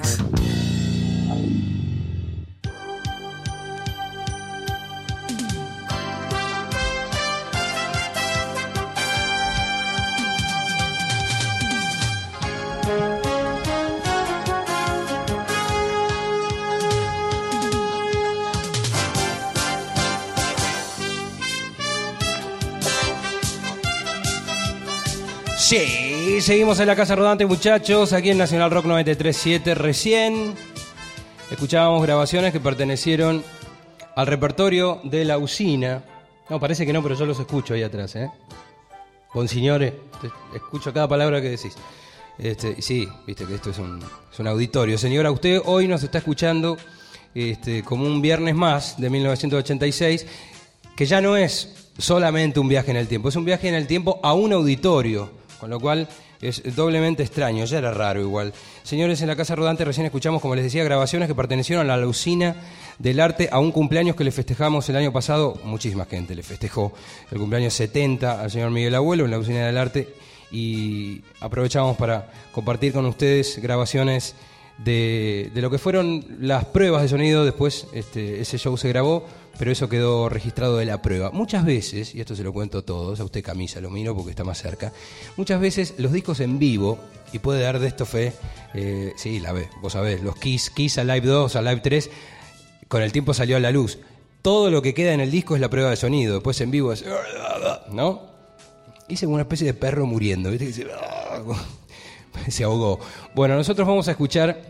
Seguimos en la Casa Rodante, muchachos, aquí en Nacional Rock 937. Recién escuchábamos grabaciones que pertenecieron al repertorio de la usina. No, parece que no, pero yo los escucho ahí atrás, ¿eh? Bonsignore, escucho cada palabra que decís. Este, sí, viste que esto es un, es un auditorio. Señora, usted hoy nos está escuchando este, como un viernes más de 1986, que ya no es solamente un viaje en el tiempo, es un viaje en el tiempo a un auditorio, con lo cual es doblemente extraño, ya era raro igual. Señores, en la Casa Rodante recién escuchamos, como les decía, grabaciones que pertenecieron a la usina del arte a un cumpleaños que le festejamos el año pasado, muchísima gente le festejó el cumpleaños 70 al señor Miguel Abuelo en la usina del arte y aprovechamos para compartir con ustedes grabaciones de, de lo que fueron las pruebas de sonido. Después este, ese show se grabó, pero eso quedó registrado de la prueba. Muchas veces, y esto se lo cuento a todos, a usted camisa lo miro porque está más cerca, muchas veces los discos en vivo, y puede dar de esto fe, eh, sí, la ve, vos sabés, los Kiss, Kiss a Live 2, a Live 3, con el tiempo salió a la luz. Todo lo que queda en el disco es la prueba de sonido, después en vivo es... ¿No? Hice una especie de perro muriendo, ¿viste? Se, se ahogó. Bueno, nosotros vamos a escuchar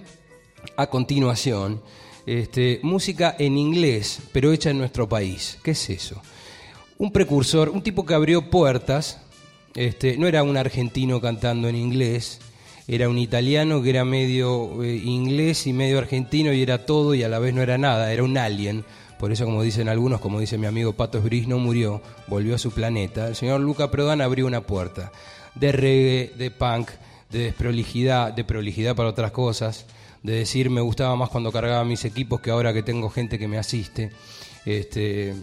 a continuación este, música en inglés, pero hecha en nuestro país. ¿Qué es eso? Un precursor, un tipo que abrió puertas. Este, no era un argentino cantando en inglés, era un italiano que era medio eh, inglés y medio argentino y era todo y a la vez no era nada, era un alien. Por eso, como dicen algunos, como dice mi amigo Pato Esbris, no murió, volvió a su planeta. El señor Luca Prodan abrió una puerta de reggae, de punk, de desprolijidad, de prolijidad para otras cosas, de decir me gustaba más cuando cargaba mis equipos que ahora que tengo gente que me asiste. Este,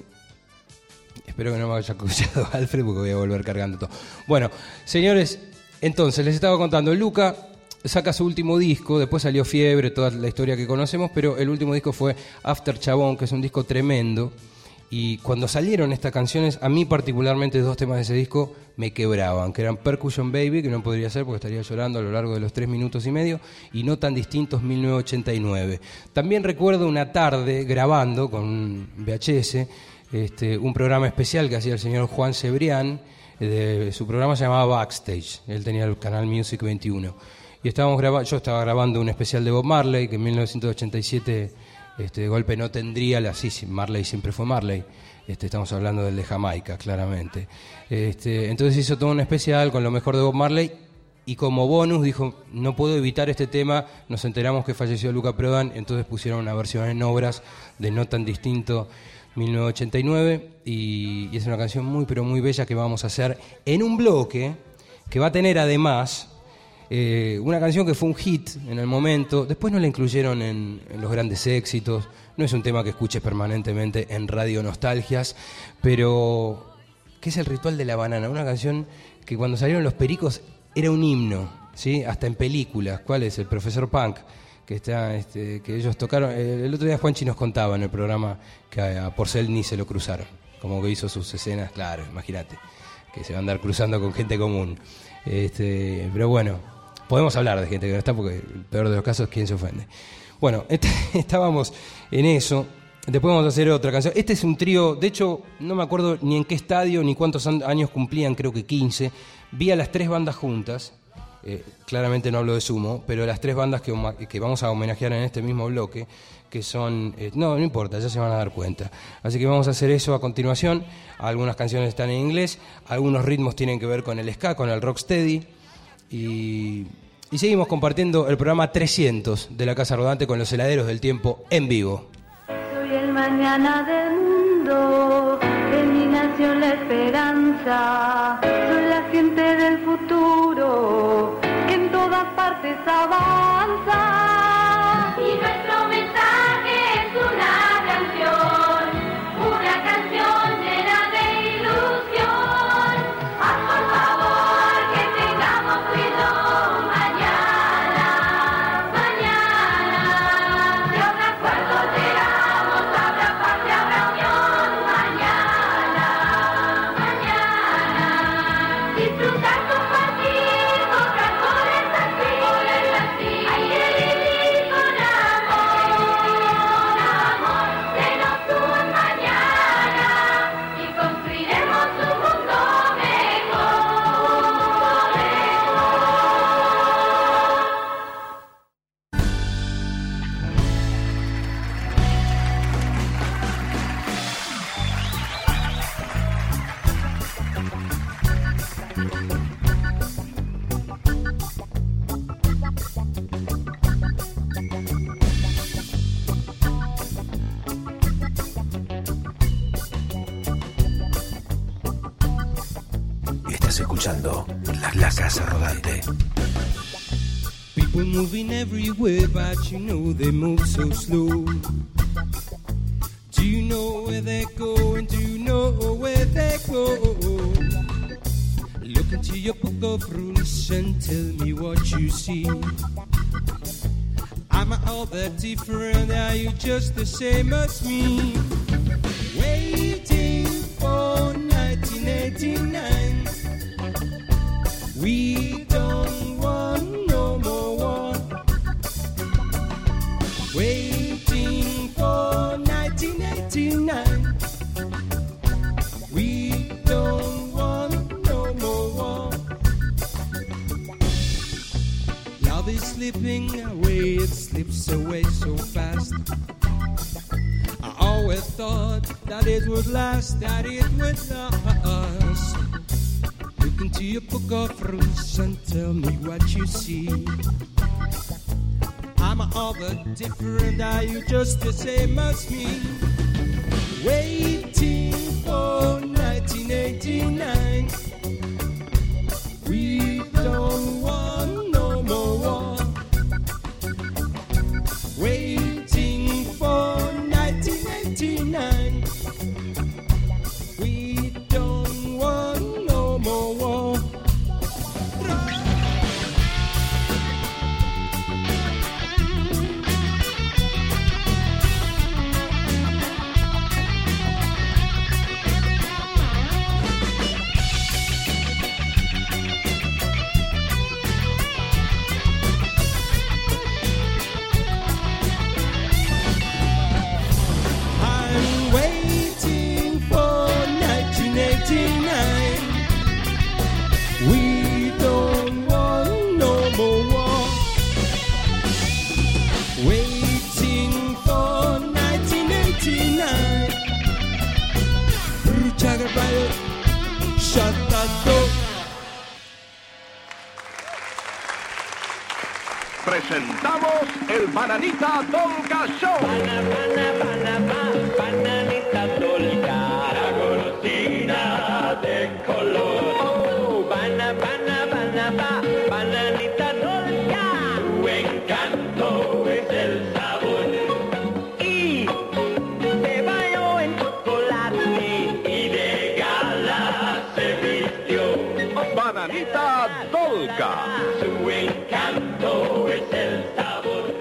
espero que no me haya escuchado Alfred porque voy a volver cargando todo. Bueno, señores, entonces les estaba contando, Luca saca su último disco, después salió Fiebre, toda la historia que conocemos, pero el último disco fue After Chabón, que es un disco tremendo. Y cuando salieron estas canciones, a mí particularmente dos temas de ese disco me quebraban, que eran Percussion Baby, que no podría ser porque estaría llorando a lo largo de los tres minutos y medio, y No tan distintos 1989. También recuerdo una tarde grabando con un VHS este, un programa especial que hacía el señor Juan Cebrián, de- su programa se llamaba Backstage. Él tenía el canal Music 21. Y estábamos grabando, yo estaba grabando un especial de Bob Marley, que en 1987 este, golpe no tendría la. Sí, Marley siempre fue Marley. Este, estamos hablando del de Jamaica, claramente. Este, entonces hizo todo un especial con lo mejor de Bob Marley y como bonus dijo, no puedo evitar este tema, nos enteramos que falleció Luca Prodan, entonces pusieron una versión en obras de No tan distinto 1989 y, y es una canción muy pero muy bella que vamos a hacer en un bloque que va a tener además eh, una canción que fue un hit en el momento, después no la incluyeron en, los grandes éxitos, no es un tema que escuches permanentemente en Radio Nostalgias, pero que es el ritual de la banana, una canción que cuando salieron los pericos era un himno, ¿sí? hasta en películas. ¿Cuál es? El profesor Punk, que está, este, que ellos tocaron. eh, El otro día Juanchi nos contaba en el programa que a Porcel ni se lo cruzaron, como que hizo sus escenas, claro, imagínate, que se va a andar cruzando con gente común. Este, pero bueno, podemos hablar de gente que no está, porque el peor de los casos es quien se ofende. Bueno, est- estábamos en eso. Después vamos a hacer otra canción. Este es un trío, de hecho, no me acuerdo ni en qué estadio ni cuántos años cumplían, creo que 15. Vi a las tres bandas juntas. eh, claramente no hablo de sumo, pero las tres bandas que vamos a homenajear en este mismo bloque, que son. eh, no, no importa, ya se van a dar cuenta. Así que vamos a hacer eso a continuación. Algunas canciones están en inglés, algunos ritmos tienen que ver con el ska, con el rocksteady. Y, y seguimos compartiendo el programa 300 de la Casa Rodante con los heladeros del tiempo en vivo. Soy el mañana del mundo, en mi nación la esperanza. Soy la gente del futuro, que en todas partes avanza. Everywhere, but you know they move so slow. Do you know where they're going? Do you know where they go? Look into your book of rules and tell me what you see. Am I all that different? Are you just the same as me? Dolca. Su encanto es el sabor.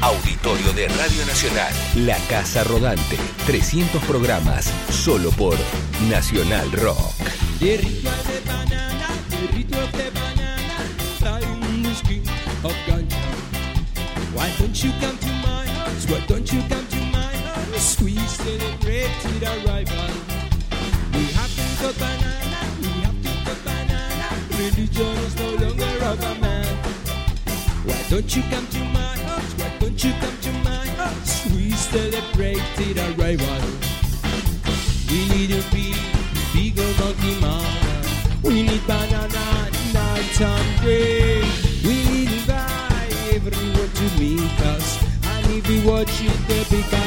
Auditorio de Radio Nacional. La Casa Rodante. 300 programas solo por Nacional Rock. De ritual de banana, de ritual de banana, trae un whisky of ganja. Why don't you come to my house? Why don't you come to my house? We celebrate the arrival. We have to cut banana, we have to cut banana. Religion is no longer of a man. Why don't you come to my house? Why don't you come to my house? We celebrate the arrival. watching the big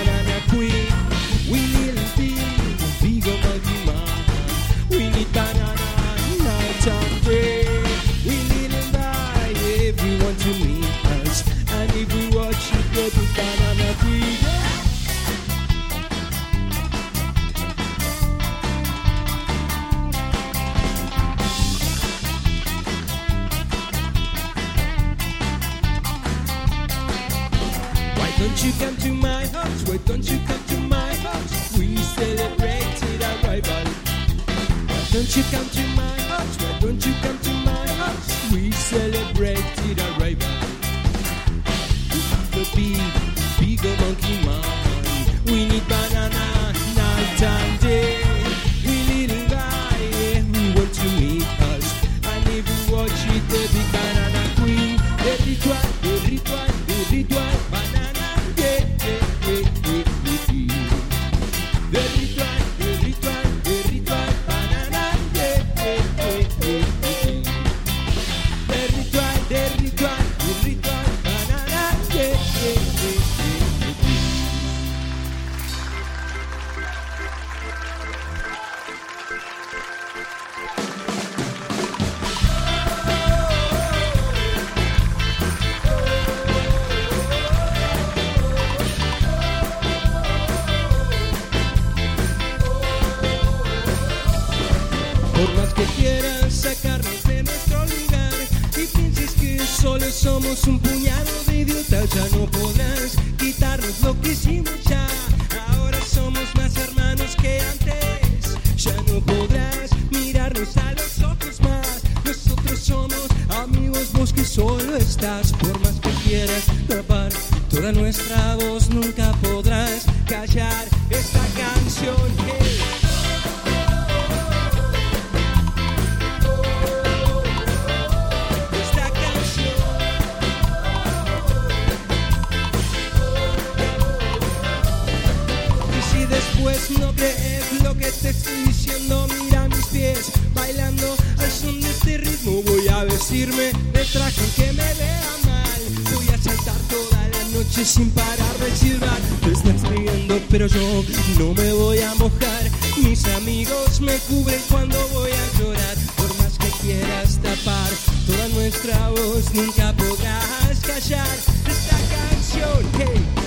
Voy a vestirme de traje que me vea mal. Voy a saltar toda la noche sin parar de silbar. Te estás riendo, pero yo no me voy a mojar. Mis amigos me cubren cuando voy a llorar. Por más que quieras tapar toda nuestra voz, nunca podrás callar esta canción. Hey.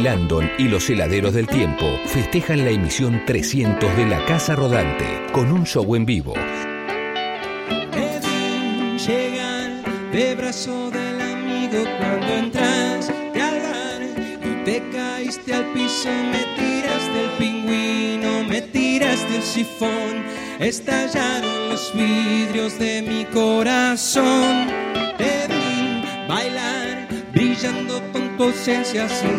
Landon y los heladeros del tiempo festejan la emisión 300 de La Casa Rodante con un show en vivo. Llegar de brazo del amigo cuando entras de al bar y Te caíste al piso, me tiraste el pingüino, me tiraste el sifón, estallaron los vidrios de mi corazón. Tu sin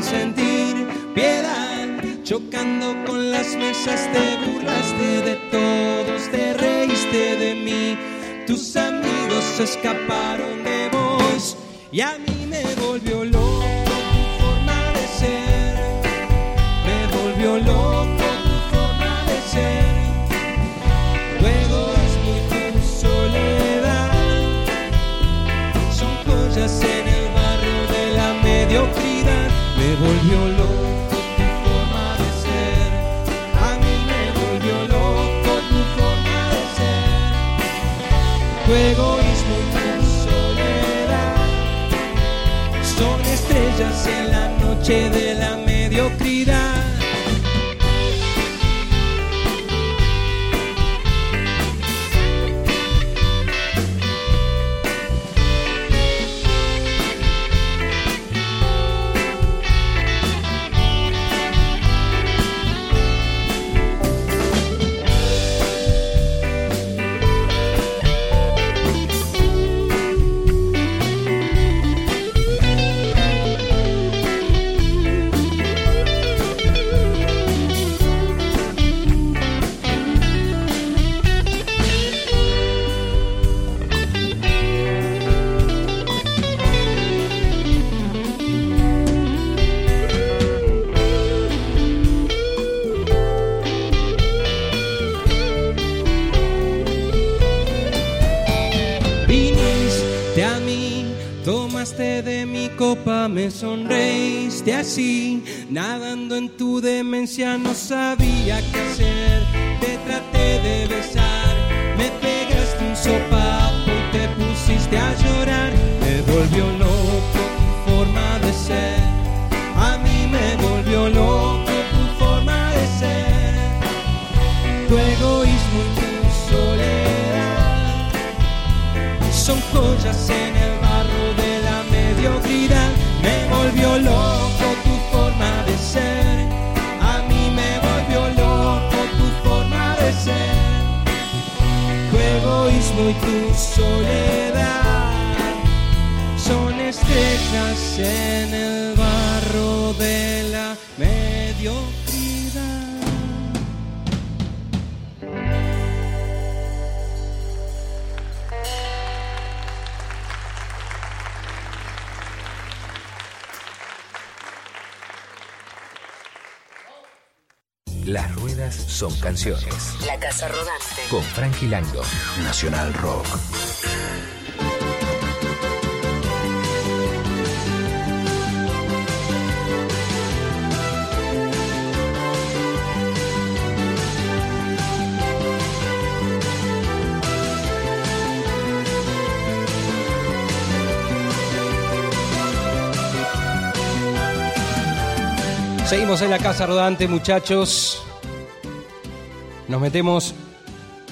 sentir piedad, chocando con las mesas, te burlaste de todos, te reíste de mí, tus amigos escaparon de vos y a mí me volvió loco volvió loco tu forma de ser, a mí me volvió loco tu forma de ser, tu egoísmo y tu soledad son estrellas en la noche de nadando en tu demencia no sabía tu soledad son estrellas en el barro de la mediocridad. Las ruedas son canciones. La Casa Rodante. Con Frankie Lango. Nacional Rock. Seguimos en la casa rodante, muchachos. Nos metemos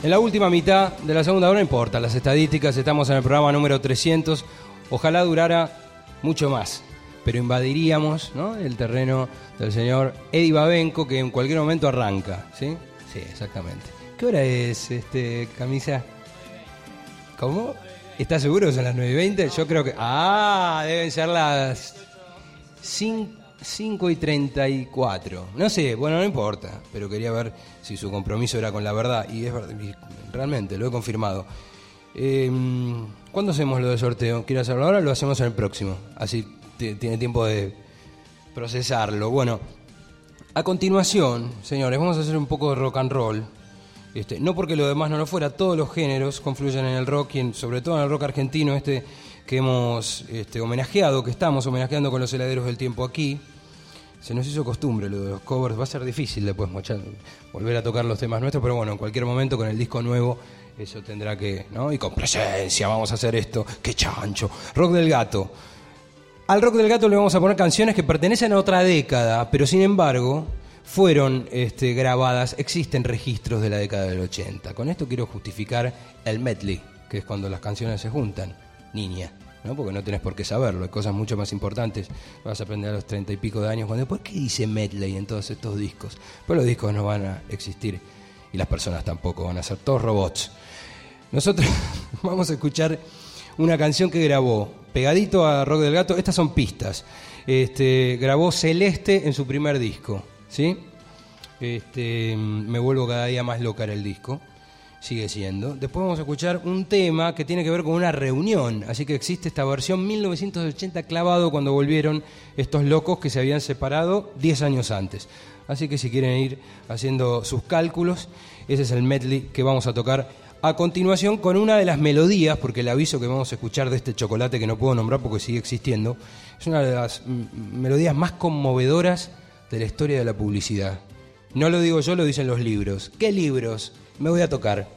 en la última mitad de la segunda hora, no importa las estadísticas, estamos en el programa número 300. Ojalá durara mucho más, pero invadiríamos ¿no? el terreno del señor Eddie Babenco, que en cualquier momento arranca. ¿Sí? Sí, exactamente. ¿Qué hora es, este, camisa? ¿Cómo? ¿Estás seguro que son las 9 y 20? Yo creo que. Ah, deben ser las 5. 5 y 34. No sé, bueno, no importa, pero quería ver si su compromiso era con la verdad. Y es y realmente, lo he confirmado. Eh, ¿Cuándo hacemos lo del sorteo? ¿Quiere hacerlo ahora lo hacemos en el próximo? Así tiene tiempo de procesarlo. Bueno, a continuación, señores, vamos a hacer un poco de rock and roll. Este, no porque lo demás no lo fuera, todos los géneros confluyen en el rock y en- sobre todo en el rock argentino, este que hemos este, homenajeado, que estamos homenajeando con los heladeros del tiempo aquí. Se nos hizo costumbre lo de los covers, va a ser difícil después volver a tocar los temas nuestros, pero bueno, en cualquier momento con el disco nuevo eso tendrá que, ¿no? Y con presencia vamos a hacer esto, qué chancho. Rock del gato. Al rock del gato le vamos a poner canciones que pertenecen a otra década, pero sin embargo fueron este, grabadas, existen registros de la década del 80. Con esto quiero justificar el medley, que es cuando las canciones se juntan. Niña, ¿no? porque no tenés por qué saberlo, hay cosas mucho más importantes. Vas a aprender a los treinta y pico de años, cuando ¿por qué dice medley en todos estos discos? Pues los discos no van a existir y las personas tampoco, van a ser todos robots. Nosotros vamos a escuchar una canción que grabó pegadito a Rock del Gato, estas son pistas. Este, grabó Celeste en su primer disco, ¿sí? Este, me vuelvo cada día más loca era el disco, sigue siendo. Después vamos a escuchar un tema que tiene que ver con una reunión, así que existe esta versión 1980 clavado cuando volvieron estos locos que se habían separado 10 años antes. Así que si quieren ir haciendo sus cálculos, ese es el medley que vamos a tocar a continuación con una de las melodías, porque el aviso que vamos a escuchar de este chocolate que no puedo nombrar porque sigue existiendo, es una de las melodías más conmovedoras de la historia de la publicidad. No lo digo yo, lo dicen los libros. ¿Qué libros? Me voy a tocar.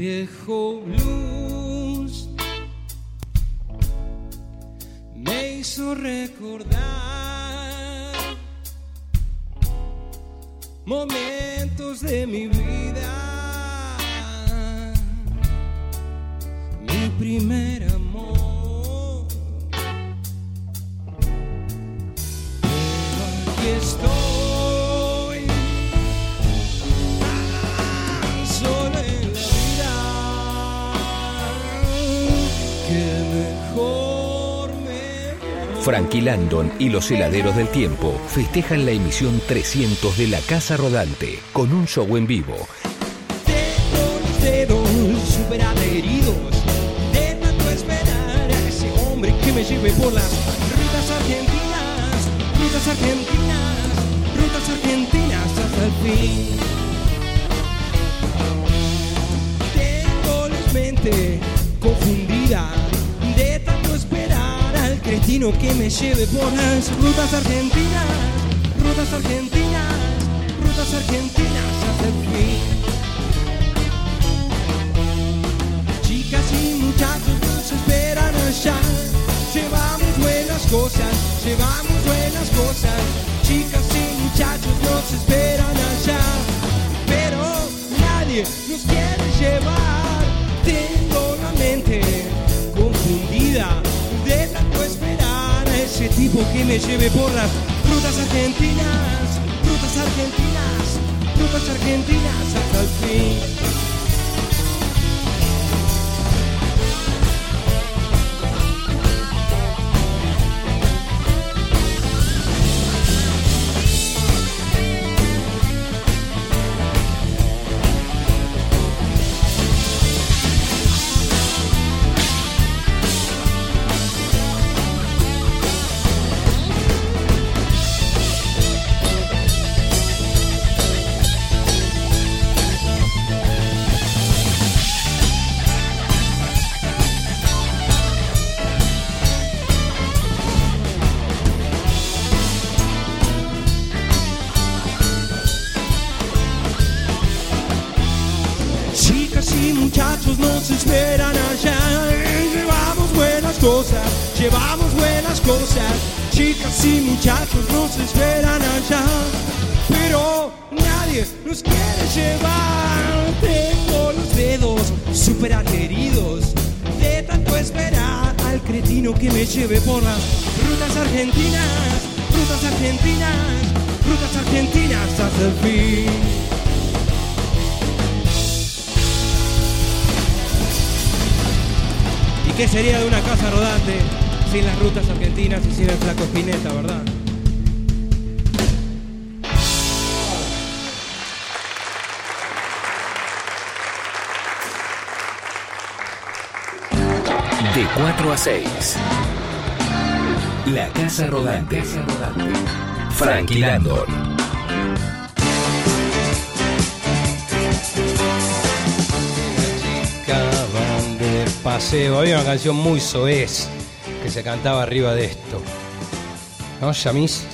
Viejo blues me hizo recordar momentos de mi vida, Frankie Landon y los heladeros del tiempo festejan la emisión 300 de La Casa Rodante con un show en vivo. los dedos super adheridos de tanto esperar a ese hombre que me lleve por las rutas argentinas, rutas argentinas, rutas argentinas hasta el fin. Tengo la mente confundida de cretino que me lleve por las rutas argentinas, rutas argentinas, rutas argentinas hasta el fin. Chicas y muchachos nos esperan allá. Llevamos buenas cosas, llevamos buenas cosas. Chicas y muchachos nos esperan allá. Pero nadie nos quiere llevar. Tengo la mente confundida ese tipo que me lleve por las rutas argentinas, rutas argentinas, rutas argentinas hasta el fin. De 4 a 6. La Casa Rodante. Frankie Landon. Van de paseo. Había una canción muy soez que se cantaba arriba de esto. ¿No, Yamis?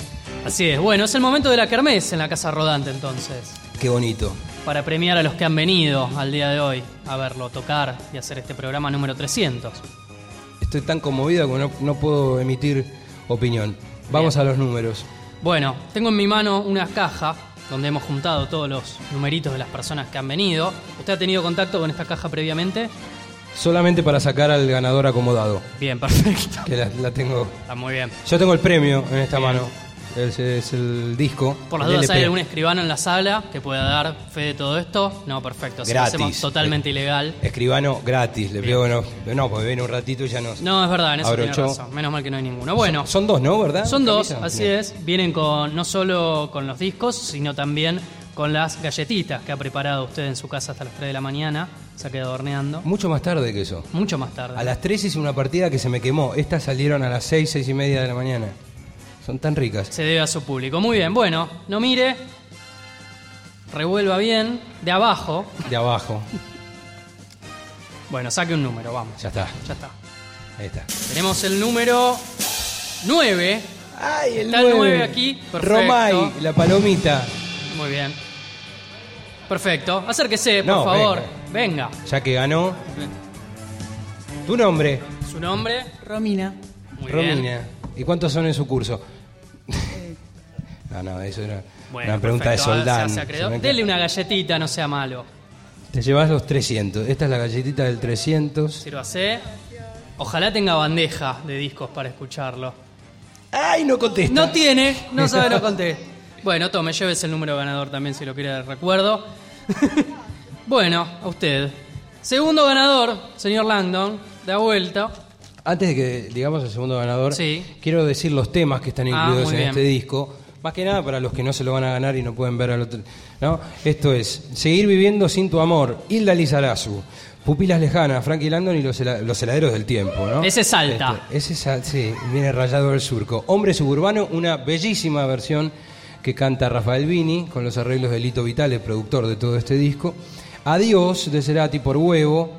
Así es. Bueno, es el momento de la kermés en la Casa Rodante entonces. Qué bonito. Para premiar a los que han venido al día de hoy a verlo tocar y hacer este programa número 300. Estoy tan conmovido que no, no puedo emitir opinión. Vamos a los números. Bueno, tengo en mi mano una caja donde hemos juntado todos los numeritos de las personas que han venido. ¿Usted ha tenido contacto con esta caja previamente? Solamente para sacar al ganador acomodado. Bien, perfecto. Que la, la tengo. Está muy bien. Yo tengo el premio en esta Bien. mano. Ese es el disco. Por las dudas. ¿hay algún escribano en la sala que pueda dar fe de todo esto? No, perfecto. Si lo Gratis. hacemos totalmente ilegal. Escribano gratis. Le pido que no. No, porque viene un ratito y ya no. No, es verdad, en eso tiene razón. Menos mal que no hay ninguno. Bueno, Son, son dos, ¿no? ¿Verdad? son dos, Camisa. así es. Vienen con no solo con los discos, sino también con las galletitas que ha preparado usted en su casa hasta las 3 de la mañana. Se ha quedado horneando. Mucho más tarde que eso. Mucho más tarde. A las 3 hice una partida que se me quemó. Estas salieron a las 6, 6 y media de la mañana. Son tan ricas. Se debe a su público. Muy bien, bueno, no mire. Revuelva bien. De abajo. De abajo. Bueno, saque un número, vamos. Ya está. Ya está. Ahí está. Tenemos el número 9. ¡Ay, Está el 9 aquí. Perfecto. Romay, la palomita. Muy bien. Perfecto. Acérquese, por No, favor. Venga. Ya que ganó. Tu nombre, ¿Su nombre? Romina. Muy bien. Romina. ¿Y cuántos son en su curso? No, no, eso era Bueno, una pregunta perfecto. de. Se me- Dele una galletita, no sea malo. Te llevas los 300. Esta es la galletita del 300. Sírvase. Ojalá tenga bandeja de discos para escucharlo. ¡Ay, no contesta! No tiene, no sabe, no conté. Bueno, tome, llévese el número ganador también si lo quiere de recuerdo. bueno, a usted. Segundo ganador, señor Langdon, de vuelta. Antes de que digamos el segundo ganador, Sí. quiero decir los temas que están Ah, incluidos en bien. este disco. Más que nada para los que no se lo van a ganar y no pueden ver al otro. ¿no? Esto es Seguir viviendo sin tu amor, Hilda Lizarazu, Pupilas lejanas, Frankie Landon y los, hela- los heladeros del tiempo. ¿no? Ese salta. Este, ese sal- sí, viene rayado del surco. Hombre suburbano, una bellísima versión que canta Rafael Vini con los arreglos de Lito Vital, el productor de todo este disco. Adiós de Cerati por huevo.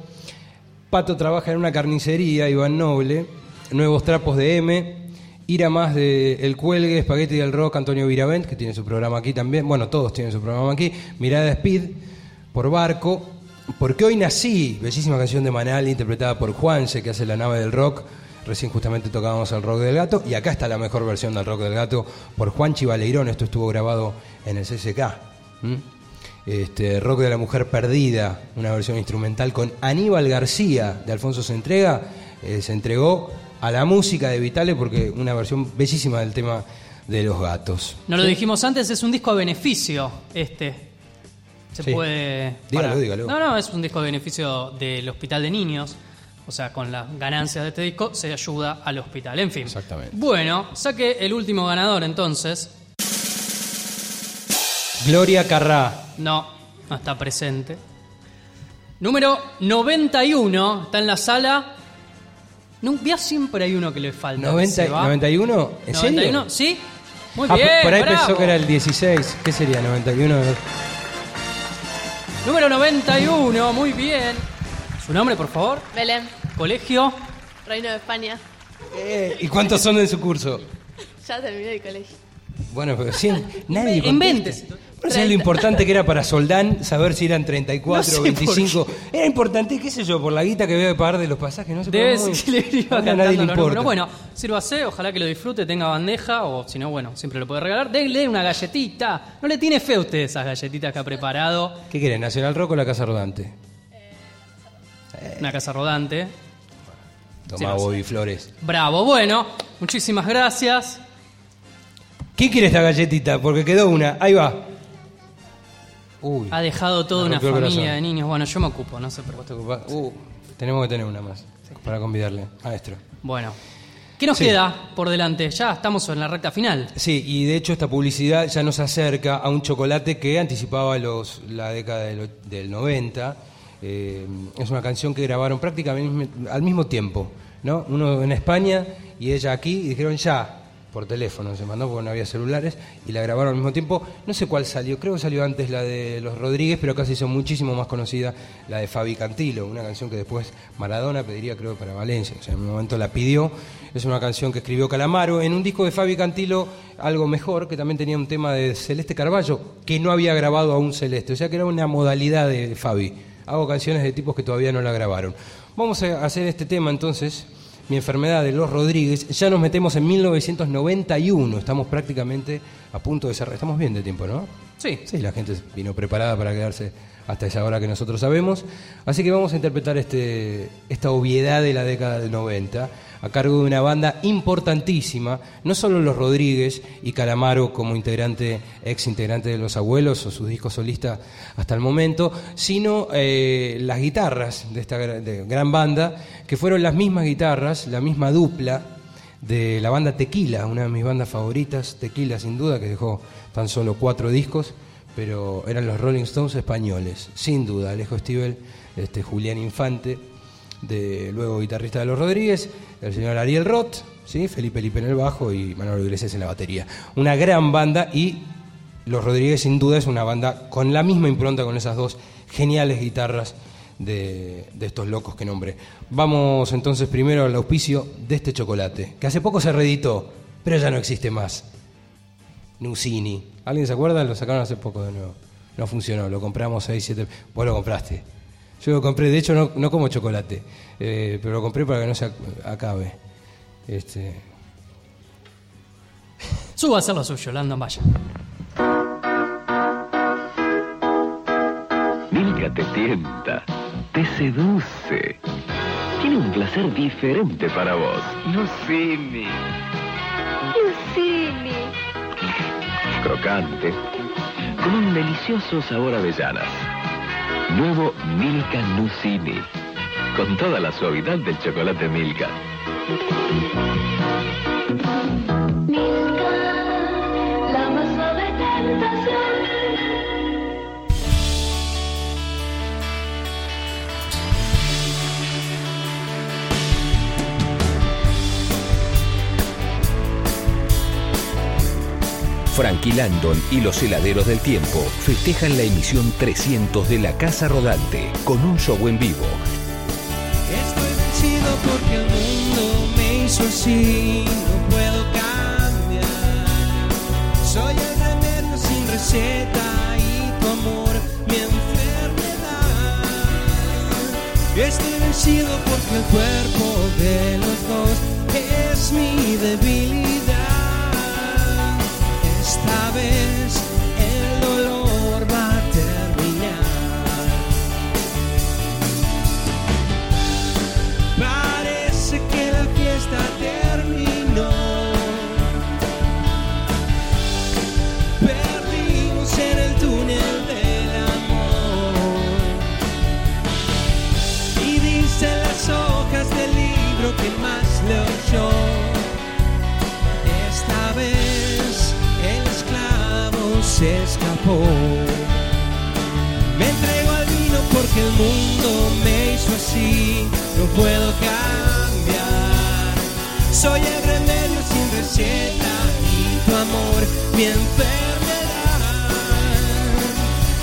Pato trabaja en una carnicería, Iván Noble. Nuevos trapos de M. Ir a más de El Cuelgue, Espagueti del Rock, Antonio Viravent, que tiene su programa aquí también. Bueno, todos tienen su programa aquí. Mirada Speed, por Barco. Porque hoy nací, bellísima canción de Manal, interpretada por Juanse, que hace la nave del rock. Recién justamente tocábamos el rock del gato. Y acá está la mejor versión del rock del gato por Juanchi Baleirón. Esto estuvo grabado en el CSK. ¿m? Este, Rock de la Mujer Perdida, una versión instrumental con Aníbal García de Alfonso se entrega, eh, se entregó a la música de Vitale porque una versión bellísima del tema de los gatos. No lo dijimos antes, es un disco a beneficio este. Se Sí. puede. Dígalo, dígalo. No, no, es un disco a beneficio del Hospital de Niños. O sea, con las ganancias de este disco se ayuda al hospital. En fin. Exactamente. Bueno, saque el último ganador entonces. Gloria Carrá, No, no está presente. Número 91, está en la sala. No, ya siempre hay uno que le falta. 90, ¿Se va? 91, ¿en 91, serio? ¿sí? Muy Ah, bien, por ahí bravo. pensó que era el 16, ¿qué sería 91? Número 91, muy bien. ¿Su nombre, por favor? Belén, Colegio. Reino de España. Eh, ¿Y cuántos son de su curso? Ya terminé el colegio. Bueno, pero sí, nadie Inventes. contesta. No sé lo importante que era para Soldán saber si eran 34 No sé o por 25. Era importante, qué sé yo, por la guita que veo de pagar de los pasajes, no sé Debe cómo- ser que le iba a nadie le importa. Bueno, sírvase, ojalá que lo disfrute, tenga bandeja, o si no, bueno, siempre lo puede regalar. Denle una galletita. No le tiene fe a usted esas galletitas que ha preparado. ¿Qué quiere, Nacional Rock o la Casa Rodante? Una casa rodante. No, Bobby Flores. Bravo, bueno, muchísimas gracias. ¿Quién quiere esta galletita? Porque quedó una. Ahí va. Uy. Ha dejado toda Me una rompió el familia corazón. de niños. Bueno, yo me ocupo, no se preocupe. Uh, tenemos que tener una más para convidarle, maestro. Bueno, ¿qué nos Sí. queda por delante? Ya estamos en la recta final. Sí, y de hecho esta publicidad ya nos acerca a un chocolate que anticipaba los, la década del 90. Eh, es una canción que grabaron prácticamente al mismo tiempo, ¿no? Uno en España y ella aquí, y dijeron ya, por teléfono se mandó porque no había celulares, y la grabaron al mismo tiempo. No sé cuál salió, creo que salió antes la de Los Rodríguez, pero acá se hizo muchísimo más conocida la de Fabi Cantilo, una canción que después Maradona pediría, creo, para Valencia, o sea, en un momento la pidió. Es una canción que escribió Calamaro en un disco de Fabi Cantilo, algo mejor, que también tenía un tema de Celeste Carballo, que no había grabado aún Celeste, o sea que era una modalidad de Fabi. Hago canciones de tipos que todavía no la grabaron. Vamos a hacer este tema entonces, Mi enfermedad de los Rodríguez. Ya nos metemos en 1991, estamos prácticamente a punto de cerrar. Estamos bien de tiempo, ¿no? Sí. Sí, la gente vino preparada para quedarse hasta esa hora que nosotros sabemos. Así que vamos a interpretar este, esta obviedad de la década del 90 a cargo de una banda importantísima, no solo los Rodríguez y Calamaro como integrante, ex integrante de Los Abuelos o sus discos solistas hasta el momento, sino eh, las guitarras de esta de gran banda, que fueron las mismas guitarras, la misma dupla de la banda Tequila, una de mis bandas favoritas, Tequila sin duda, que dejó tan solo cuatro discos, pero eran los Rolling Stones españoles, sin duda, Alejo Stivel, este, Julián Infante, de, luego guitarrista de los Rodríguez, el señor Ariel Roth, ¿sí? Felipe Lipe en el bajo y Manuel Iglesias en la batería. Una gran banda y los Rodríguez sin duda es una banda con la misma impronta, con esas dos geniales guitarras de, de estos locos que nombré. Vamos entonces primero al auspicio de este chocolate, que hace poco se reeditó, pero ya no existe más. Nusini. ¿Alguien se acuerda? Lo sacaron hace poco de nuevo. No funcionó, lo compramos 6, 7. Vos lo compraste. Yo lo compré, de hecho no, no como chocolate, eh, pero lo compré para que no se ac- acabe. Este, Suba a hacer lo suyo, Landon, vaya. Milka te tienta, te seduce. Tiene un placer diferente para vos. Lucini. Lucini. Crocante. Con un delicioso sabor a avellanas. Nuevo Milka Lucini. Con toda la suavidad del chocolate Milka. Frankie Landon y los heladeros del tiempo festejan la emisión 300 de La Casa Rodante con un show en vivo. Estoy vencido porque el mundo me hizo así, no puedo cambiar. Soy el remedio sin receta y tu amor mi enfermedad. Estoy vencido porque el cuerpo de los dos es mi debilidad. Vez el dolor va a terminar. Parece que la fiesta terminó. Perdimos en el túnel del amor. Y dicen las hojas del libro que más leo yo. Se escapó. Me entrego al vino porque el mundo me hizo así, no puedo cambiar. Soy el remedio sin receta y tu amor mi enfermedad.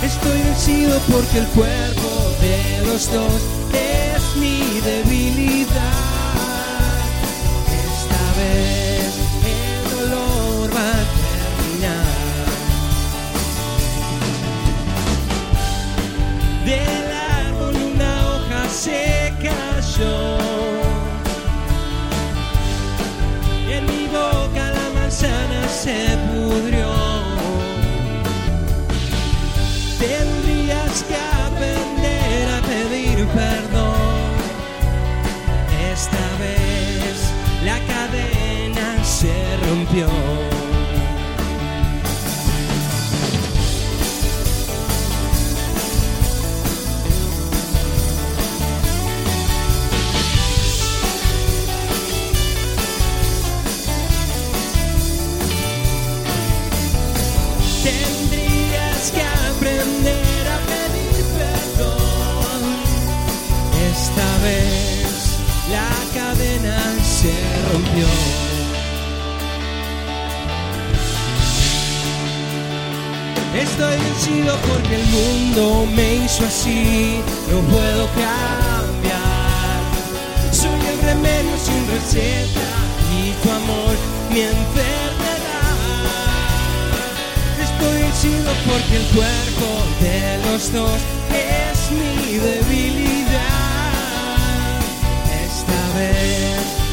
Estoy vencido porque el cuerpo de los dos es mi debilidad. Rompió. Estoy vencido porque el mundo me hizo así, no puedo cambiar. Soy el remedio sin receta y tu amor mi enfermedad. Estoy vencido porque el cuerpo de los dos es mi debilidad. Esta vez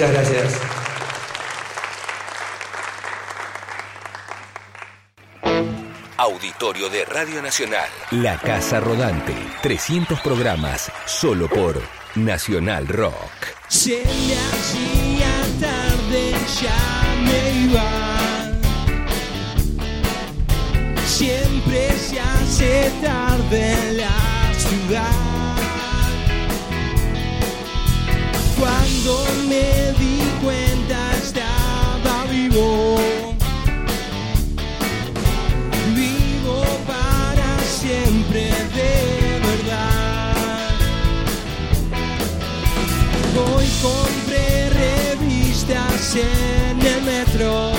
Muchas gracias. Auditorio de Radio Nacional. La Casa Rodante. 300 programas solo por Nacional Rock. Se me hacía tarde, ya me iba. Siempre se hace tarde en la ciudad. Cuando me di cuenta estaba vivo. Vivo para siempre de verdad. Hoy compré revistas en el metro.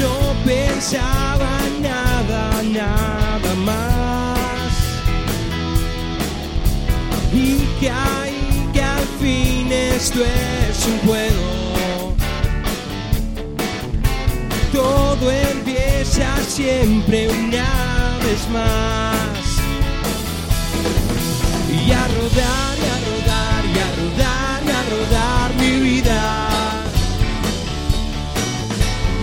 No pensaba que hay que al fin esto es un juego. Todo empieza siempre una vez más. Y a rodar, y a rodar, y a rodar, y a rodar mi vida.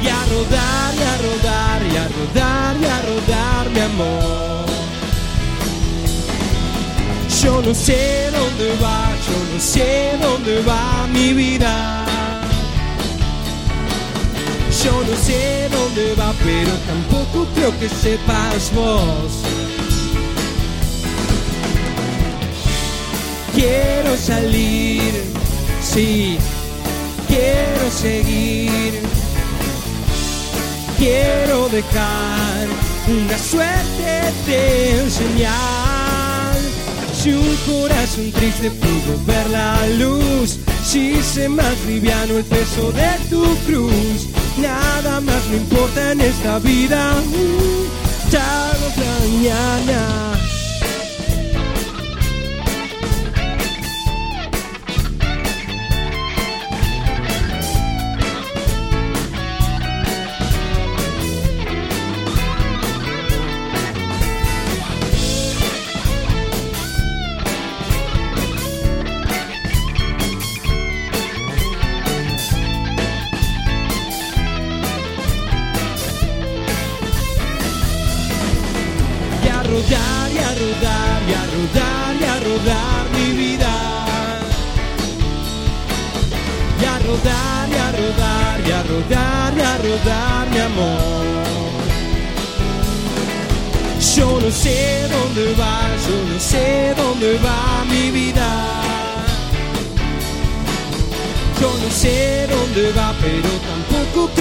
Y a rodar, y a rodar, y a rodar, y a rodar mi amor. Yo no sé dónde va, yo no sé dónde va mi vida. Yo no sé dónde va, pero tampoco creo que sepas vos. Quiero salir, sí, quiero seguir. Quiero dejar una suerte de señal. Si un corazón triste pudo ver la luz, si se más liviano el peso de tu cruz, nada más no importa en esta vida. Mm, Tarde o mañana.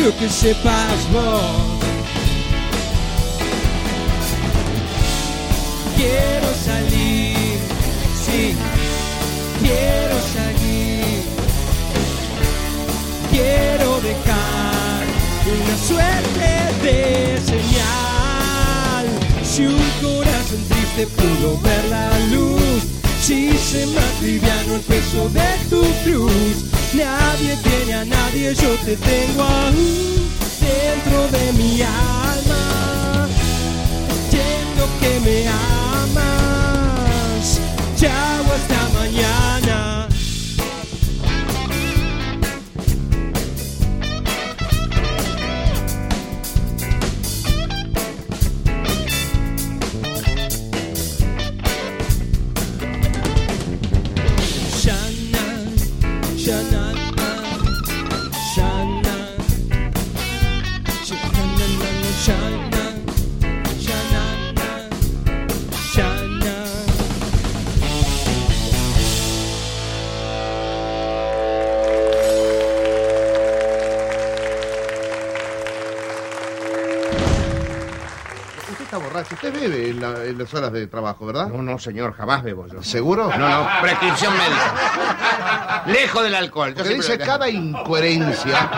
Creo que sepas vos. Quiero salir, sí, quiero salir, quiero dejar una suerte de señal. Si un corazón triste pudo ver la luz, si se más liviano el peso de tu cruz, Nadie tiene a nadie, yo te tengo aún dentro de mi alma. Entiendo que me amas. Chao, hasta mañana. Horas de trabajo, ¿verdad? No, no, señor, jamás bebo yo. ¿Seguro? No, no, prescripción médica. Lejos del alcohol. Yo Porque dice lo- cada incoherencia.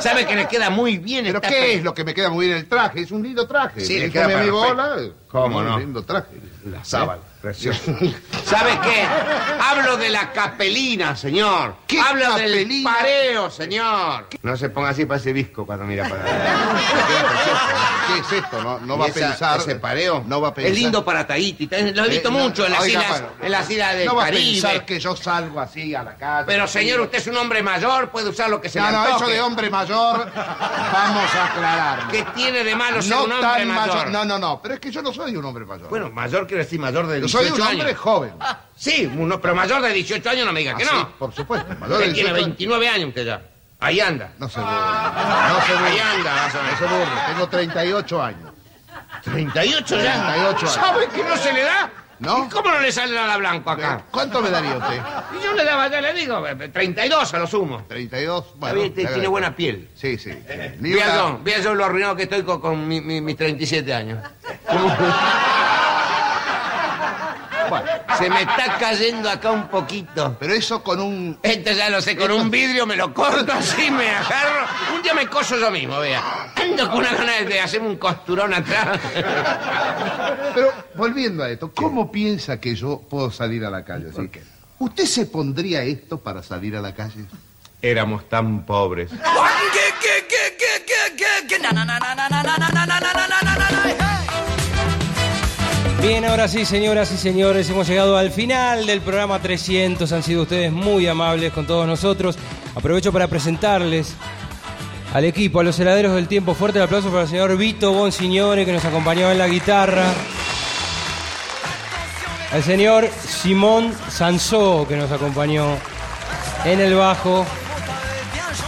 ¿Sabe que le queda muy bien ¿Pero esta qué es lo que me queda muy bien el traje? Es un lindo traje. Sí, Me le queda mi amigo perfecto. Ola. ¿Cómo un no? lindo traje. La sábana, ¿Eh? Precioso. ¿Sabe qué? Hablo de la capelina, señor. ¿Qué Hablo del capelina? pareo, señor. No se ponga así para ese visco cuando mira para ¿Qué es esto? No, no ¿Y va a pensar. ese pareo? No va a pensar. Es lindo para Tahiti. Lo he visto Eh, no, mucho en las oiga, islas, bueno, en las islas del no va a pensar que yo salgo así a la calle. Pero señor, usted es un hombre mayor, puede usar lo que se No, le no, antoje. eso de hombre mayor, vamos a aclarar. ¿Qué tiene de malo ser no un hombre tan mayor? No, no, no, pero es que yo no soy un hombre mayor. Bueno, mayor quiero decir mayor de yo 18 soy un años. hombre joven. Sí, uno, pero mayor de 18 años no me diga que Ah, no. sí, por supuesto. Mayor tiene 18 29 años usted ya. Ahí anda. No se burle. No se burle. Ahí anda. No se burle. Tengo 38 años. 38 ya. 38 años. ¿Sabe que no se le da? ¿No? ¿Y cómo no le sale nada blanco acá? ¿Cuánto me daría usted? Yo le daba, ya le digo, eh, 32 a lo sumo. 32. Está Bueno, te- tiene agradezco. buena piel. Sí, sí. Ni Vea una- yo, lo arruinado que estoy con, con mi- mi- mis 37 años. Se me está cayendo acá un poquito. pero eso con un... Este ya lo sé, con un vidrio me lo corto así, me agarro. Un día me coso yo mismo, vea. Ando con una gana de hacerme un costurón atrás. Pero volviendo a esto, ¿cómo piensa que yo puedo salir a la calle? así? ¿Usted se pondría esto para salir a la calle? Éramos tan pobres. Bien, ahora sí, señoras y señores, hemos llegado al final del programa 300. Han sido ustedes muy amables con todos nosotros. Aprovecho para presentarles al equipo, a los heladeros del tiempo. Fuerte el aplauso para el señor Vito Bonsignore, que nos acompañó en la guitarra. Al señor Simón Sansó, que nos acompañó en el bajo.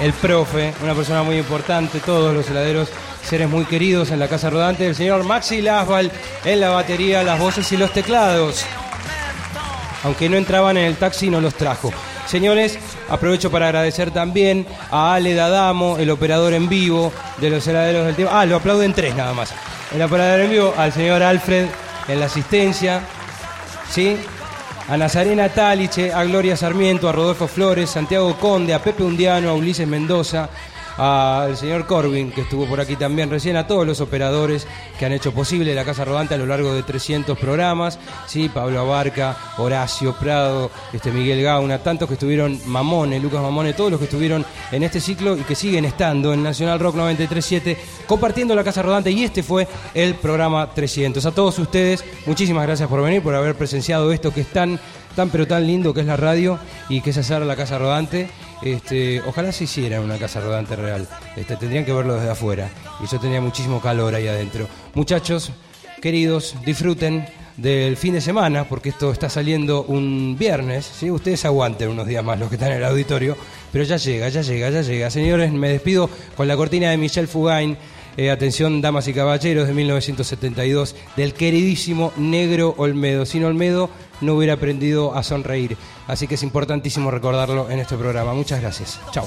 El profe, una persona muy importante, todos los heladeros, seres muy queridos en la casa rodante. El señor Maxi Lasval en la batería, las voces y los teclados. Aunque no entraban en el taxi, no los trajo. Señores, aprovecho para agradecer también a Ale Dadamo, el operador en vivo de los heladeros del tiempo. Ah, lo aplauden tres nada más. El operador en vivo, al señor Alfred en la asistencia. ¿Sí? A Nazarena Taliche, a Gloria Sarmiento, a Rodolfo Flores, Santiago Conde, a Pepe Undiano, a Ulises Mendoza, al señor Corbin, que estuvo por aquí también recién, a todos los operadores que han hecho posible la Casa Rodante a lo largo de 300 programas, ¿sí? Pablo Abarca, Horacio Prado, este Miguel Gauna, tantos que estuvieron, Mamone, Lucas Mamone, todos los que estuvieron en este ciclo y que siguen estando en Nacional Rock 937, compartiendo la Casa Rodante y este fue el programa 300. A todos ustedes, muchísimas gracias por venir, por haber presenciado esto que es tan, tan pero tan lindo que es la radio y que es hacer la Casa Rodante. Este, ojalá se hiciera una casa rodante real. Este, tendrían que verlo desde afuera. Y yo tenía muchísimo calor ahí adentro. Muchachos, queridos, disfruten del fin de semana, porque esto está saliendo un viernes. ¿sí? Ustedes aguanten unos días más los que están en el auditorio. Pero ya llega, ya llega, ya llega. Señores, me despido con la cortina de Michel Fugain. Eh, atención, damas y caballeros, de 1972, del queridísimo Negro Olmedo. Sin Olmedo no hubiera aprendido a sonreír. Así que es importantísimo recordarlo en este programa. Muchas gracias. Chao.